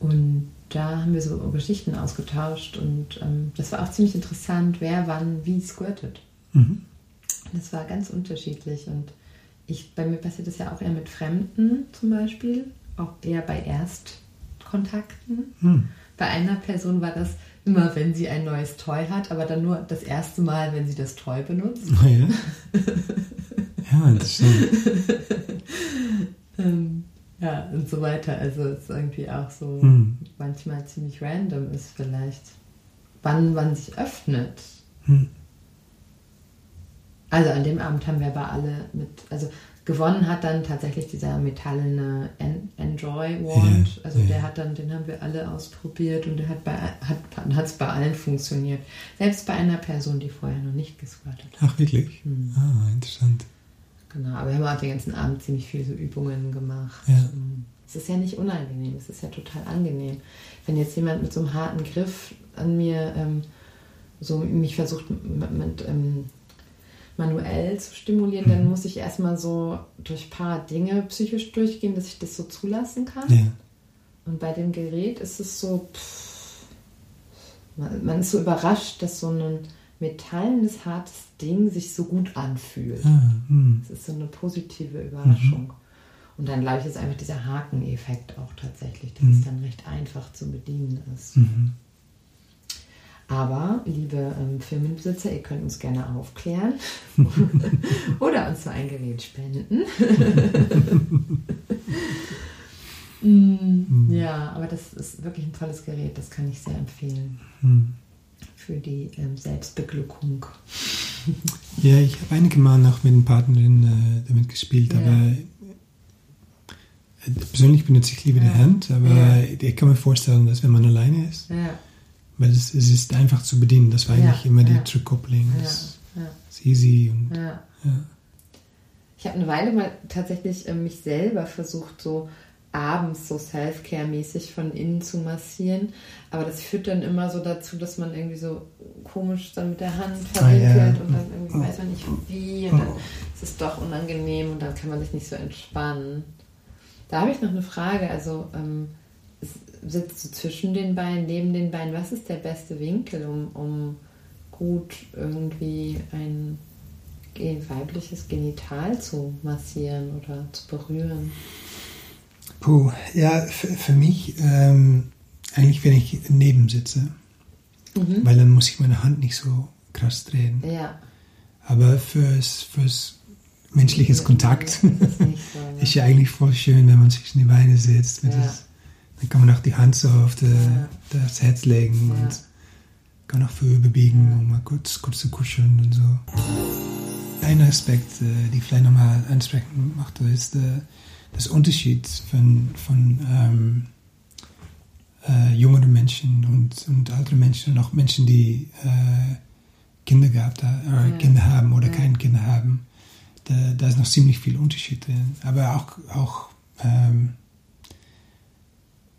Und da haben wir so Geschichten ausgetauscht und ähm, das war auch ziemlich interessant, wer wann wie squirtet. Mhm. Das war ganz unterschiedlich und ich, bei mir passiert das ja auch eher mit Fremden zum Beispiel, auch eher bei Erstkontakten. Hm. Bei einer Person war das immer, wenn sie ein neues Toy hat, aber dann nur das erste Mal, wenn sie das Toy benutzt. Ah, ja. ja, interessant. Ähm, ja, und so weiter. Also es ist irgendwie auch so Hm. manchmal ziemlich random ist vielleicht, wann man sich öffnet. Hm. Also an dem Abend haben wir aber alle mit, also gewonnen hat dann tatsächlich dieser metallene En Enjoy Wand. Ja, also ja. der hat dann, den haben wir alle ausprobiert und der hat bei hat es bei allen funktioniert. Selbst bei einer Person, die vorher noch nicht gesquattet hat. Ach, wirklich? Hm. Ah, interessant. Genau, aber wir haben auch den ganzen Abend ziemlich viele so Übungen gemacht. Ja. Es ist ja nicht unangenehm, es ist ja total angenehm. Wenn jetzt jemand mit so einem harten Griff an mir ähm, so mich versucht mit, mit ähm, manuell zu stimulieren, dann Mhm. muss ich erstmal so durch ein paar Dinge psychisch durchgehen, dass ich das so zulassen kann. Ja. Und bei dem Gerät ist es so, pff, man, man ist so überrascht, dass so ein metallenes, hartes Ding sich so gut anfühlt. Ah, hm. Ist so eine positive Überraschung. Und dann glaube ich, ist einfach dieser Hakeneffekt auch tatsächlich, dass Mhm. es dann recht einfach zu bedienen ist. Mhm. Aber, liebe ähm, Firmenbesitzer, ihr könnt uns gerne aufklären oder uns so ein Gerät spenden. Mm, ja, aber das ist wirklich ein tolles Gerät, das kann ich sehr empfehlen Hm. für die ähm, Selbstbeglückung. Ja, ich habe einige Mal noch mit einer Partnerin äh, damit gespielt, Ja. aber äh, persönlich benutze ich lieber die Ja. Hand, aber Ja. ich kann mir vorstellen, dass wenn man alleine ist, Ja, weil es, es ist einfach zu bedienen, das war Ja, eigentlich immer die ja. Zurückkopplung. ja, Das ja. ist easy und ja. ja. Ich habe eine Weile mal tatsächlich äh, mich selber versucht, so abends so Self-Care-mäßig von innen zu massieren. Aber das führt dann immer so dazu, dass man irgendwie so komisch dann mit der Hand Ah, ja. verwinkelt und dann irgendwie weiß man nicht wie und dann ist es doch unangenehm und dann kann man sich nicht so entspannen. Da habe ich noch eine Frage. Also ähm, sitzt du zwischen den Beinen, neben den Beinen? Was ist der beste Winkel, um, um gut, irgendwie ein weibliches Genital zu massieren oder zu berühren? Puh, ja, für, für mich ähm, eigentlich, wenn ich neben sitze, mhm. weil dann muss ich meine Hand nicht so krass drehen. Ja. Aber fürs, fürs menschliches Kontakt ist, so, ne? ist, ja eigentlich voll schön, wenn man sich in die Beine setzt. Ja. Das, dann kann man auch die Hand so auf die, ja. das Herz legen ja. und kann auch für bewegen, um mal kurz, kurz zu kuscheln und so. Ein Aspekt, äh, die ich vielleicht nochmal ansprechen möchte, ist äh, das Unterschied von, von ähm, äh, jüngeren Menschen und, und älteren Menschen und auch Menschen, die äh, Kinder gehabt haben, äh, ja. Kinder haben oder ja. keine Kinder haben. Da, da, ist noch ziemlich viel Unterschied drin. Aber auch, auch ähm,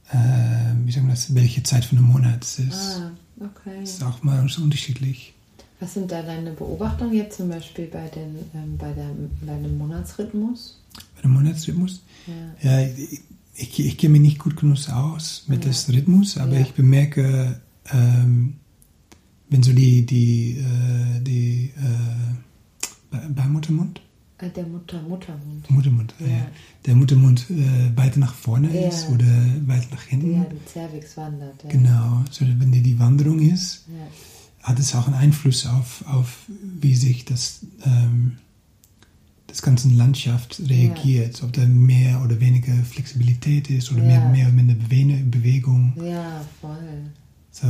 äh, wie sagen wir das, welche Zeit von einem Monat es ist. Ah, okay. Ist auch mal so unterschiedlich. Was sind da deine Beobachtungen jetzt zum Beispiel bei, den, ähm, bei, der, bei dem Monatsrhythmus? Bei dem Monatsrhythmus? Ja, ja ich, ich, ich kenne mich nicht gut genug aus mit ja. dem Rhythmus, aber ja. ich bemerke, ähm, wenn so die, die, äh, die äh, beim Muttermund? Äh, der Mutter, Muttermund. Muttermund, ja. ja. Der Muttermund äh, weiter nach vorne ja. ist oder weiter nach hinten. Ja, die Cervix wandert. Ja. Genau, so wenn die, die Wanderung ist, hat es auch einen Einfluss auf, auf wie sich das, ähm, das ganze Landschaft reagiert. Ob da mehr oder weniger Flexibilität ist oder mehr, mehr oder minder Bewegung. Ja, voll. So,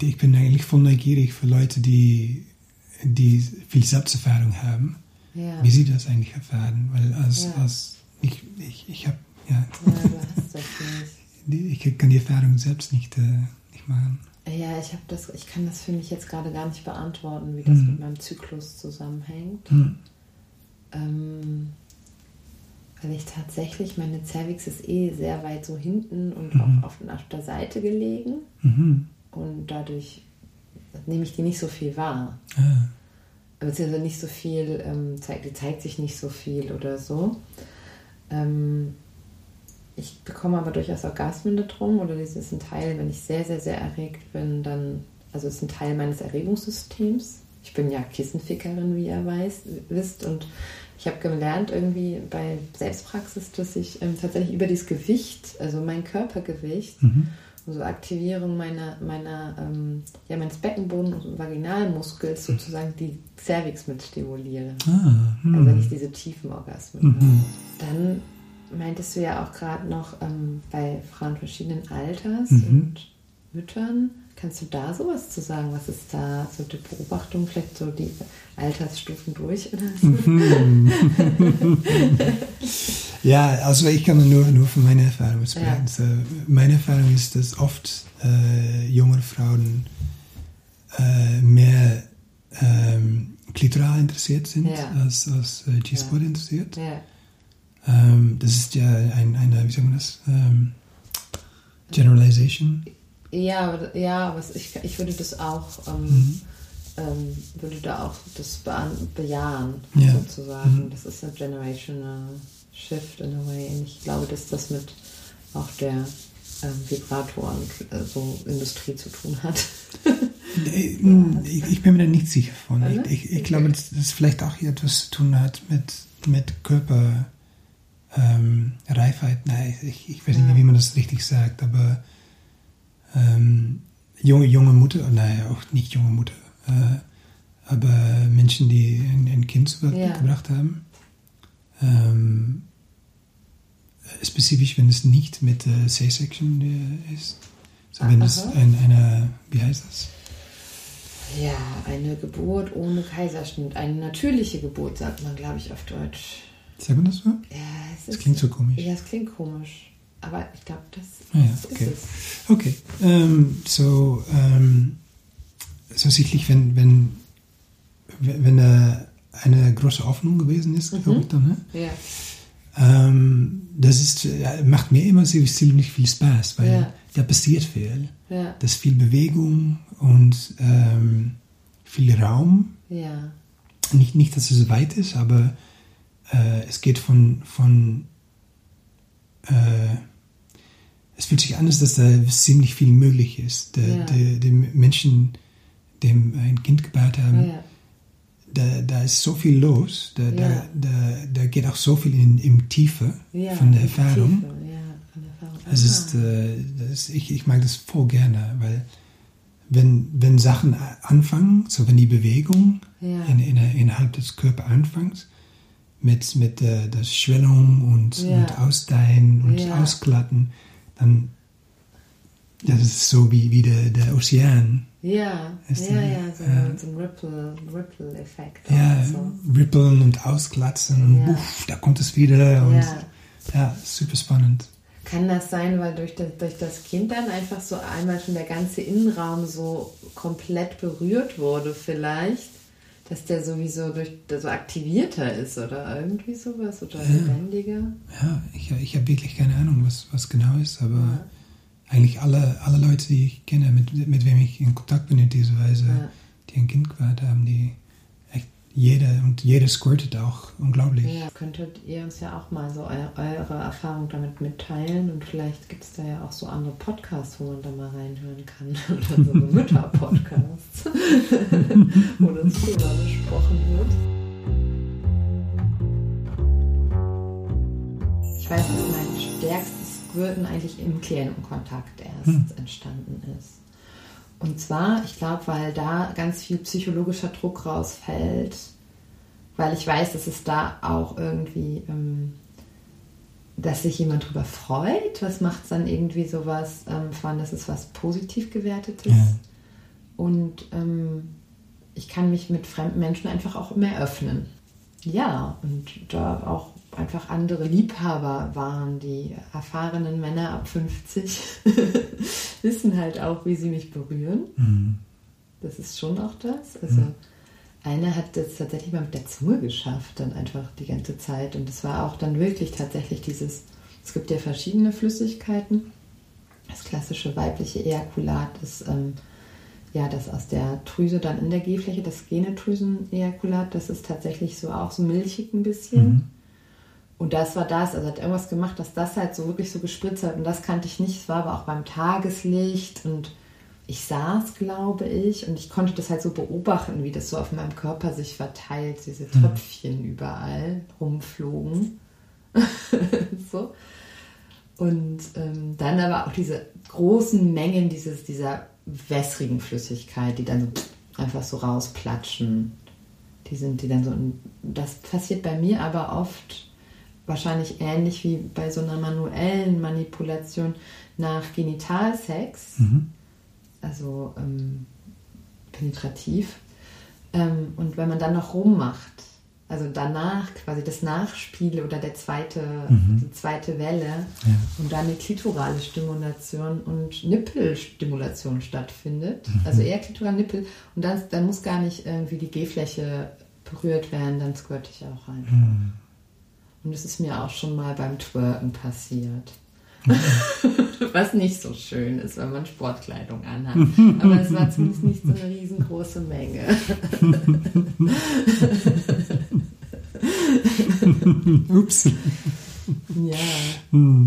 ich bin eigentlich voll neugierig für Leute, die, die viel Selbsterfahrung haben, ja. wie sie das eigentlich erfahren. Weil als, ja. als ich, ich, ich habe, ja, ja du hast das nicht. ich kann die Erfahrung selbst nicht, äh, nicht machen. Ja, ich habe das, ich kann das für mich jetzt gerade gar nicht beantworten, wie das mhm. mit meinem Zyklus zusammenhängt. Mhm. Ähm, weil ich tatsächlich, meine Cervix ist eh sehr weit so hinten und mhm. auch auf, auf, der Seite gelegen. Mhm und dadurch nehme ich die nicht so viel wahr. Ah. Beziehungsweise nicht so viel, ähm, zeigt, zeigt sich nicht so viel oder so. Ähm, ich bekomme aber durchaus Orgasmen darum oder das ist ein Teil, wenn ich sehr, sehr, sehr erregt bin, dann, also es ist ein Teil meines Erregungssystems. Ich bin ja Kissenfickerin, wie ihr weiß, wisst, und ich habe gelernt irgendwie bei Selbstpraxis, dass ich ähm, tatsächlich über das Gewicht, also mein Körpergewicht, mhm so Aktivierung meiner, meiner ähm, ja, meines Beckenboden- und Vaginalmuskels sozusagen die Cervix mit stimuliere. Ah, hm. Also wenn ich diese tiefen Orgasmen mhm. habe. Dann meintest du ja auch gerade noch ähm, bei Frauen verschiedenen Alters mhm. und Müttern. Kannst du da sowas zu sagen? Was ist da so die Beobachtung, vielleicht so die Altersstufen durch. Ja, also ich kann nur, nur von meiner Erfahrung sprechen. Ja. Meine Erfahrung ist, dass oft äh, junge Frauen äh, mehr ähm, klitoral interessiert sind ja. als, als äh, G-Spot ja. interessiert. Ähm, das ist ja ein, eine, wie sagen wir das, ähm, Generalization. Ja, aber, ja, aber ich, ich würde das auch, ähm, mhm. Ähm, würde da auch das bejahen, sozusagen. Mhm. Das ist eine generational Shift in a way. Und ich glaube, dass das mit auch der ähm, Vibratoren äh, so Industrie zu tun hat. ich, ich, bin mir da nicht sicher von. Ich, ich, ich glaube, dass das vielleicht auch hier etwas zu tun hat mit, mit Körperreifheit. Ähm, Nein, ich, ich weiß nicht, wie man das richtig sagt, aber ähm, junge, junge Mutter, nein, auch nicht junge Mutter, äh, aber Menschen, die ein, ein Kind zur Welt ja. gebracht haben, ähm, spezifisch, wenn es nicht mit äh, C-Section äh, ist. So, wenn Aha. es ein, eine, wie heißt das? Ja, eine Geburt ohne Kaiserschnitt. Eine natürliche Geburt, sagt man, glaube ich, auf Deutsch. Sagt man das so? Ja, es das klingt so komisch. Ja, es klingt komisch. Aber ich glaube, das, ah, ja, okay. ist es. Okay. Ähm, so, ähm, so sicherlich, wenn, wenn, wenn äh, eine große Hoffnung gewesen ist, mhm. glaube ich dann, ne? Ja. Ähm, das ist, macht mir immer ziemlich viel Spaß, weil ja. da passiert viel. Ja. Da ist viel Bewegung und ähm, viel Raum. Ja. Nicht, nicht, dass es weit ist, aber äh, es geht von, von äh, es fühlt sich an, dass da ziemlich viel möglich ist. Die, ja. die Menschen, dem ein Kind gebaut haben, Ja. da, da ist so viel los, da, Ja. da, da, da geht auch so viel in, in Tiefe von der die Erfahrung. Tiefe, von der Erfahrung. Ist, äh, das, ich, ich mag das voll gerne, weil wenn, wenn Sachen anfangen, so wenn die Bewegung in, in, innerhalb des Körpers anfängt, mit, mit äh, der Schwellung und, Ja. und Ausdehnen und Ja. Ausglatten, dann das ist so wie, wie der, der Ozean. Ja, Ist ja, die- ja, so, ja. so ein Ripple- Ripple-Effekt. Ja, so. rippeln und ausglatzen und Ja. buff, da kommt es wieder. Und, Ja. ja, super spannend. Kann das sein, weil durch das, durch das Kind dann einfach so einmal schon der ganze Innenraum so komplett berührt wurde vielleicht, dass der sowieso durch so aktivierter ist oder irgendwie sowas oder lebendiger? Ja, ich, ich habe wirklich keine Ahnung, was, was genau ist, aber eigentlich alle, alle Leute, die ich kenne, mit, mit wem ich in Kontakt bin in dieser Weise, Ja. die ein Kind gewahrt haben, die jeder und jeder squirtet auch unglaublich. Ja, könntet ihr uns ja auch mal so eu eure Erfahrung damit mitteilen und vielleicht gibt es da ja auch so andere Podcasts, wo man da mal reinhören kann oder so Mütter-Podcasts, wo das Thema besprochen wird. Ich weiß, dass mein stärkstes Squirten eigentlich im Klientenkontakt erst entstanden ist. Und zwar, ich glaube, weil da ganz viel psychologischer Druck rausfällt, weil ich weiß, dass es da auch irgendwie, ähm, dass sich jemand drüber freut. Was macht es dann irgendwie sowas ähm, von, dass es was positiv gewertetes? Ja. Und ähm, ich kann mich mit fremden Menschen einfach auch mehr öffnen. Ja, und da auch einfach andere Liebhaber waren, die erfahrenen Männer ab 50 wissen halt auch, wie sie mich berühren. Mhm. Das ist schon auch das. Also einer hat das tatsächlich mal mit der Zunge geschafft, dann einfach die ganze Zeit. Und es war auch dann wirklich tatsächlich dieses, es gibt ja verschiedene Flüssigkeiten. Das klassische weibliche Ejakulat ist ähm, ja das aus der Drüse dann in der G-Fläche, das Genedrüsen-Ejakulat, das ist tatsächlich so auch so milchig ein bisschen. Und das war das, also hat irgendwas gemacht, dass das halt so wirklich so gespritzt hat. Und das kannte ich nicht. Es war aber auch beim Tageslicht und ich saß, glaube ich, und ich konnte das halt so beobachten, wie das so auf meinem Körper sich verteilt, diese Tröpfchen überall rumflogen. so. Und ähm, dann aber auch diese großen Mengen dieses, dieser wässrigen Flüssigkeit, die dann so einfach so rausplatschen. Die sind, die dann so. Das passiert bei mir aber oft wahrscheinlich ähnlich wie bei so einer manuellen Manipulation nach Genitalsex, also ähm, penetrativ. Ähm, und wenn man dann noch rummacht, also danach quasi das Nachspiel oder der zweite, die zweite Welle und dann eine klitorale Stimulation und Nippelstimulation stattfindet, also eher klitoral Nippel und dann, dann muss gar nicht irgendwie die G-Fläche berührt werden, dann squirt ich auch rein. Und es ist mir auch schon mal beim Twerken passiert. Was nicht so schön ist, wenn man Sportkleidung anhat. Aber es war zumindest nicht so eine riesengroße Menge. Ups. Ja.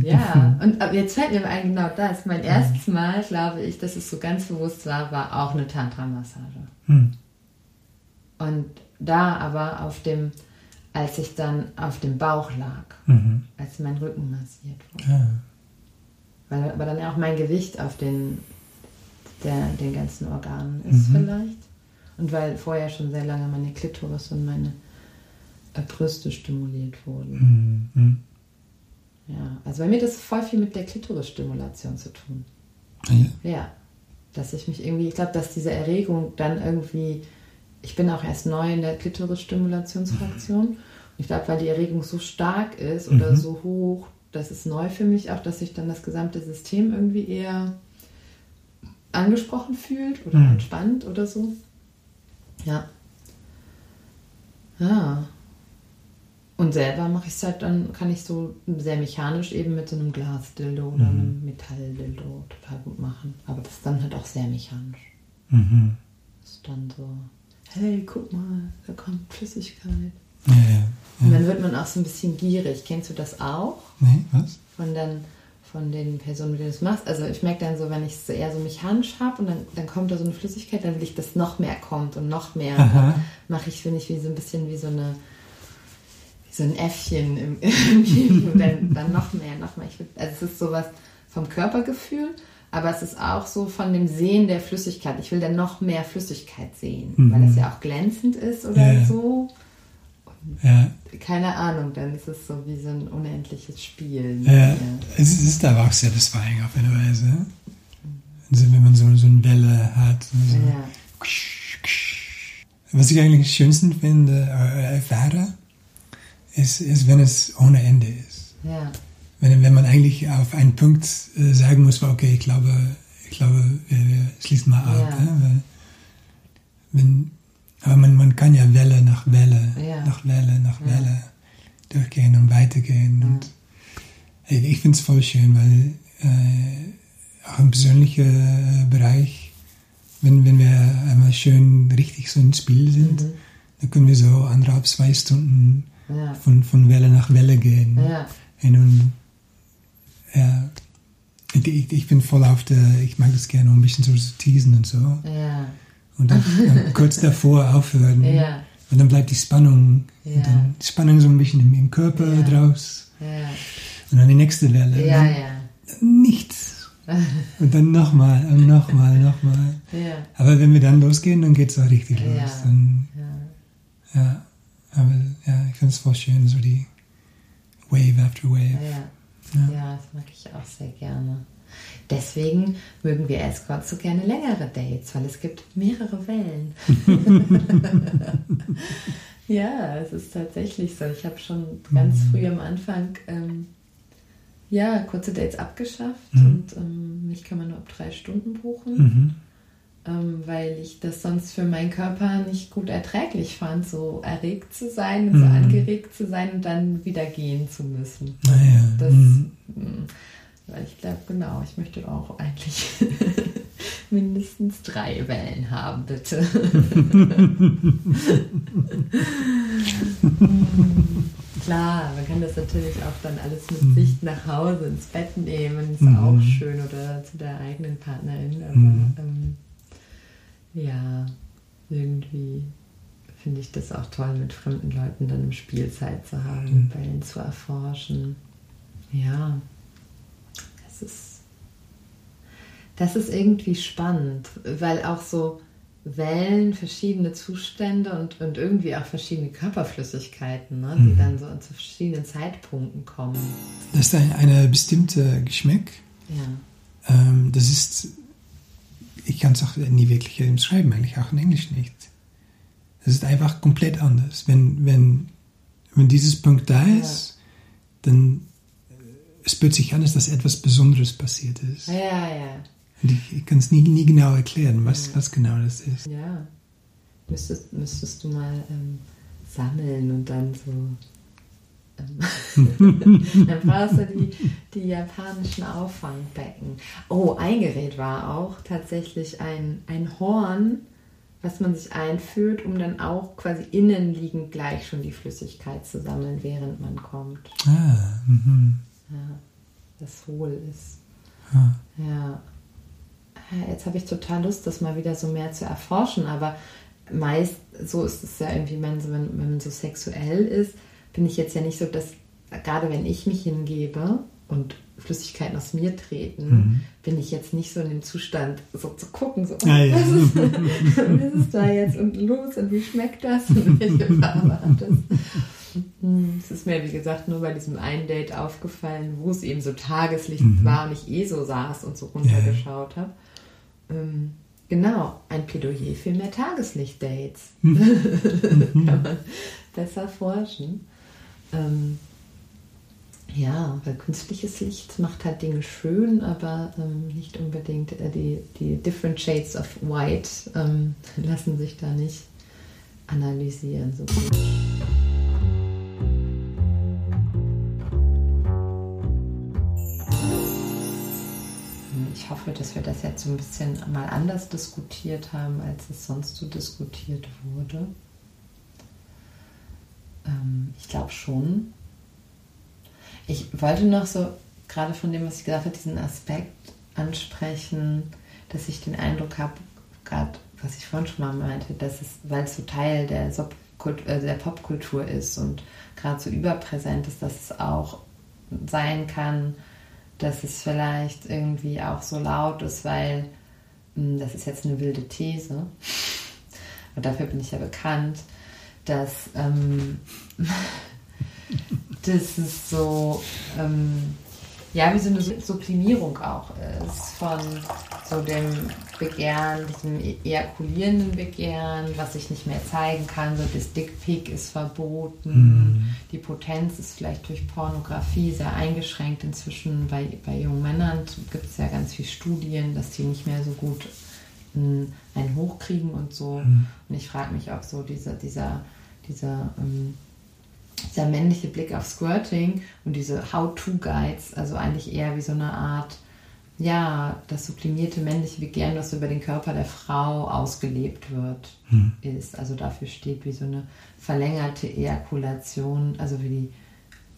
Ja. Und jetzt fällt mir ein, genau das. Mein erstes Mal, glaube ich, dass es so ganz bewusst war, war auch eine Tantra-Massage. Hm. Und da aber auf dem, als ich dann auf dem Bauch lag, Mhm. als mein Rücken massiert wurde. Ja. Weil aber dann ja auch mein Gewicht auf den, der, den ganzen Organen ist Mhm. vielleicht. Und weil vorher schon sehr lange meine Klitoris und meine Brüste stimuliert wurden. Mhm. Ja, also bei mir hat das voll viel mit der Klitorisstimulation zu tun. Ja. Ja, dass ich mich irgendwie, ich glaube, dass diese Erregung dann irgendwie, ich bin auch erst neu in der Klitorisstimulationsfraktion. Und ich glaube, weil die Erregung so stark ist oder Mhm. so hoch, das ist neu für mich auch, dass sich dann das gesamte System irgendwie eher angesprochen fühlt oder Mhm. entspannt oder so. Ja. Ja. Und selber mache ich es halt dann, kann ich so sehr mechanisch eben mit so einem Glasdildo oder Mhm. einem Metalldildo total gut machen. Aber das ist dann halt auch sehr mechanisch. Mhm. Das ist dann so, hey, guck mal, da kommt Flüssigkeit. Ja, ja. Und dann wird man auch so ein bisschen gierig. Kennst du das auch? Nee, was? Von dann von den Personen, mit denen du es machst. Also ich merke dann so, wenn ich es eher so mechanisch habe und dann, dann kommt da so eine Flüssigkeit, dann will ich, dass noch mehr kommt und noch mehr. Mache ich, finde ich, wie so ein bisschen wie so eine wie so ein Äffchen im, im dann, dann noch mehr, noch mehr. Will, also es ist sowas vom Körpergefühl, aber es ist auch so von dem Sehen der Flüssigkeit. Ich will dann noch mehr Flüssigkeit sehen, mhm. weil das ja auch glänzend ist oder ja. so. Ja. Keine Ahnung, dann ist es so wie so ein unendliches Spiel. Ja, es ist aber auch sehr befreiend auf eine Weise. Also wenn man so, so eine Welle hat. So ja. Was ich eigentlich am schönsten finde, äh, erfahre, ist, ist, wenn es ohne Ende ist. Ja. Wenn, wenn man eigentlich auf einen Punkt äh, sagen muss, okay, ich glaube, ich glaube, wir, wir schließen mal ab. Ja. Ne? Wenn, aber man, man kann ja Welle nach Welle, ja. nach Welle, nach ja. Welle durchgehen und weitergehen. Und ich finde es voll schön, weil äh, auch im persönlichen Bereich, wenn, wenn wir einmal schön richtig so ins Spiel sind, mhm. dann können wir so anderthalb, zwei Stunden von, von Welle nach Welle gehen. Und, ja, ich, ich bin voll auf der, ich mag das gerne, um ein bisschen so zu teasen und so. Ja und dann, dann kurz davor aufhören. Ja. Und dann bleibt die Spannung, ja. dann die Spannung so ein bisschen im, im Körper ja. draus. Ja. Und dann die nächste Welle. Ja, dann, ja. Dann nichts. Und dann nochmal und nochmal, nochmal. Ja. Aber wenn wir dann losgehen, dann geht es auch richtig los. Dann, ja. Aber ja, ich finde es voll schön, so die Wave after Wave. Ja. ja, das mag ich auch sehr gerne. Deswegen mögen wir Escorts so gerne längere Dates, weil es gibt mehrere Wellen. ja, es ist tatsächlich so. Ich habe schon ganz mhm. früh am Anfang ähm, ja, kurze Dates abgeschafft mhm. und ähm, mich kann man nur ab drei Stunden buchen. Mhm. Ähm, weil ich das sonst für meinen Körper nicht gut erträglich fand, so erregt zu sein und so mhm. angeregt zu sein und dann wieder gehen zu müssen. Naja. Das, mhm. mm, weil ich glaube, genau, ich möchte auch eigentlich mindestens drei Wellen haben, bitte. Klar, man kann das natürlich auch dann alles mit mhm. sich nach Hause ins Bett nehmen, ist mhm. auch schön oder zu der eigenen Partnerin. Aber mhm. ähm, ja, irgendwie finde ich das auch toll, mit fremden Leuten dann im Spielzeit zu haben, mhm. Wellen zu erforschen. Ja, ist, das ist irgendwie spannend, weil auch so Wellen, verschiedene Zustände und, und irgendwie auch verschiedene Körperflüssigkeiten, ne, die mhm. dann so zu verschiedenen Zeitpunkten kommen. Das ist ein, eine bestimmte Geschmack. Ja. Ähm, das ist, ich kann es auch nie wirklich schreiben, eigentlich auch in Englisch nicht. Das ist einfach komplett anders. Wenn, wenn, wenn dieses Punkt da ist, ja. dann es spürt sich an, dass etwas Besonderes passiert ist. Ja, ja. Und ich, ich kann es nie, nie genau erklären, was, ja. was genau das ist. Ja. Müsstest, müsstest du mal ähm, sammeln und dann so. Ähm, dann brauchst du die, die japanischen Auffangbecken. Oh, ein Gerät war auch tatsächlich ein, ein Horn, was man sich einführt, um dann auch quasi innen liegend gleich schon die Flüssigkeit zu sammeln, während man kommt. Ah, mhm ja, das hohl ist. Ja. ja. Jetzt habe ich total Lust, das mal wieder so mehr zu erforschen, aber meist, so ist es ja irgendwie, wenn, wenn, wenn man so sexuell ist, bin ich jetzt ja nicht so, dass, gerade wenn ich mich hingebe und Flüssigkeiten aus mir treten, mhm. bin ich jetzt nicht so in dem Zustand, so zu gucken, so, ah, ja. was, ist, was ist da jetzt und los und wie schmeckt das und welche Farbe hat das? Hm, es ist mir, wie gesagt, nur bei diesem einen Date aufgefallen, wo es eben so Tageslicht mhm. war und ich eh so saß und so runtergeschaut habe. Ähm, genau, ein Plädoyer für mehr Tageslicht-Dates. Mhm. Kann man besser forschen. Ähm, ja, weil künstliches Licht macht halt Dinge schön, aber ähm, nicht unbedingt äh, die, die Different Shades of White ähm, lassen sich da nicht analysieren so gut. ich hoffe, dass wir das jetzt so ein bisschen mal anders diskutiert haben, als es sonst so diskutiert wurde. Ähm, ich glaube schon. Ich wollte noch so gerade von dem, was ich gesagt habe, diesen Aspekt ansprechen, dass ich den Eindruck habe, gerade was ich vorhin schon mal meinte, dass es, weil es so Teil der, Subkult äh, der Popkultur ist und gerade so überpräsent ist, dass es auch sein kann, dass es vielleicht irgendwie auch so laut ist, weil hm, das ist jetzt eine wilde These, und dafür bin ich ja bekannt, dass, ähm, dass es so ähm, ja, wie so eine Sublimierung auch ist von so dem Begehren, diesem e-, ejakulierenden Begehren, was ich nicht mehr zeigen kann. So das Dickpick ist verboten. Mhm. Die Potenz ist vielleicht durch Pornografie sehr eingeschränkt. Inzwischen bei, bei jungen Männern gibt es ja ganz viele Studien, dass die nicht mehr so gut einen hochkriegen und so. Mhm. Und ich frage mich auch so, dieser, dieser, dieser ähm, dieser männliche Blick auf Squirting und diese How-To-Guides, also eigentlich eher wie so eine Art, ja, das sublimierte männliche Begehren, das über den Körper der Frau ausgelebt wird, hm. ist. Also dafür steht wie so eine verlängerte Ejakulation, also wie die,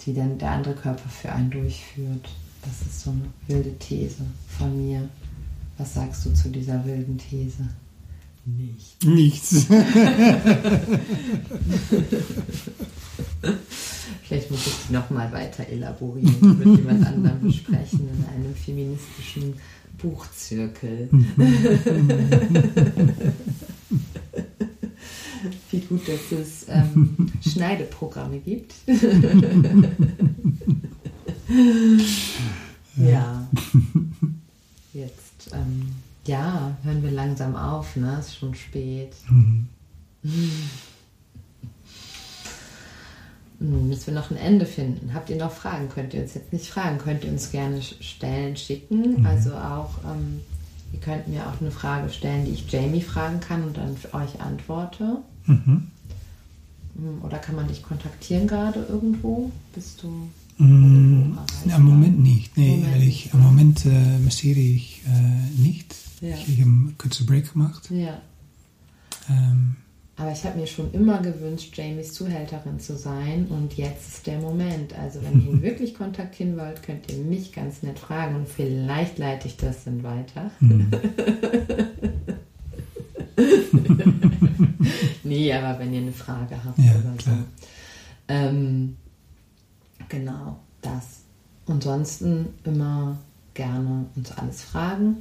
die dann der andere Körper für einen durchführt. Das ist so eine wilde These von mir. Was sagst du zu dieser wilden These? Nichts. Nichts. Vielleicht muss ich die nochmal weiter elaborieren und mit jemand anderem besprechen in einem feministischen Buchzirkel. Wie gut, dass es ähm, Schneideprogramme gibt. ja. Ähm, ja, hören wir langsam auf, ne? Ist schon spät. Mhm. Nun müssen wir noch ein Ende finden. Habt ihr noch Fragen? Könnt ihr uns jetzt nicht fragen, könnt ihr uns gerne stellen, schicken. Mhm. Also auch, ähm, ihr könnt mir auch eine Frage stellen, die ich Jamie fragen kann und dann für euch antworte. Mhm. Hm, oder kann man dich kontaktieren gerade irgendwo? Bist du mm, Im Moment nicht. Nee, Moment weil ich, im Moment äh, massiere ich äh, nicht. Ja. Ich habe einen kurzen Break gemacht. Ja. Ähm, aber ich habe mir schon immer gewünscht, Jamies Zuhälterin zu sein und jetzt ist der Moment. Also wenn ihr ihn wirklich kontaktieren wollt, könnt ihr mich ganz nett fragen und vielleicht leite ich das dann weiter. Mhm. nee, aber wenn ihr eine Frage habt ja, oder klar. so. Ähm, genau, das. Ansonsten immer gerne uns alles fragen.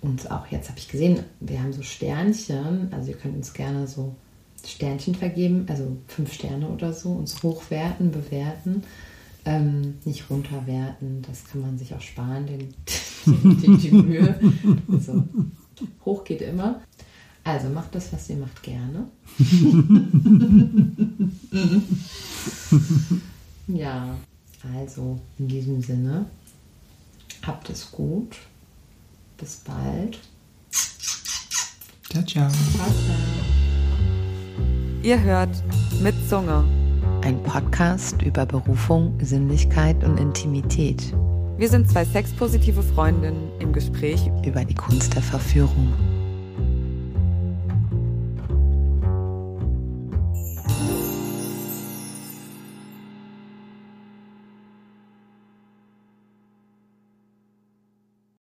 Und auch jetzt habe ich gesehen, wir haben so Sternchen, also ihr könnt uns gerne so Sternchen vergeben, also fünf Sterne oder so, uns hochwerten, bewerten, ähm, nicht runterwerten. Das kann man sich auch sparen, den, die, die Mühe. Also, hoch geht immer. Also macht das, was ihr macht, gerne. ja, also in diesem Sinne, habt es gut. Bis bald. Ciao, ciao. Ihr hört mit Zunge. Ein Podcast über Berufung, Sinnlichkeit und Intimität. Wir sind zwei sexpositive Freundinnen im Gespräch über die Kunst der Verführung.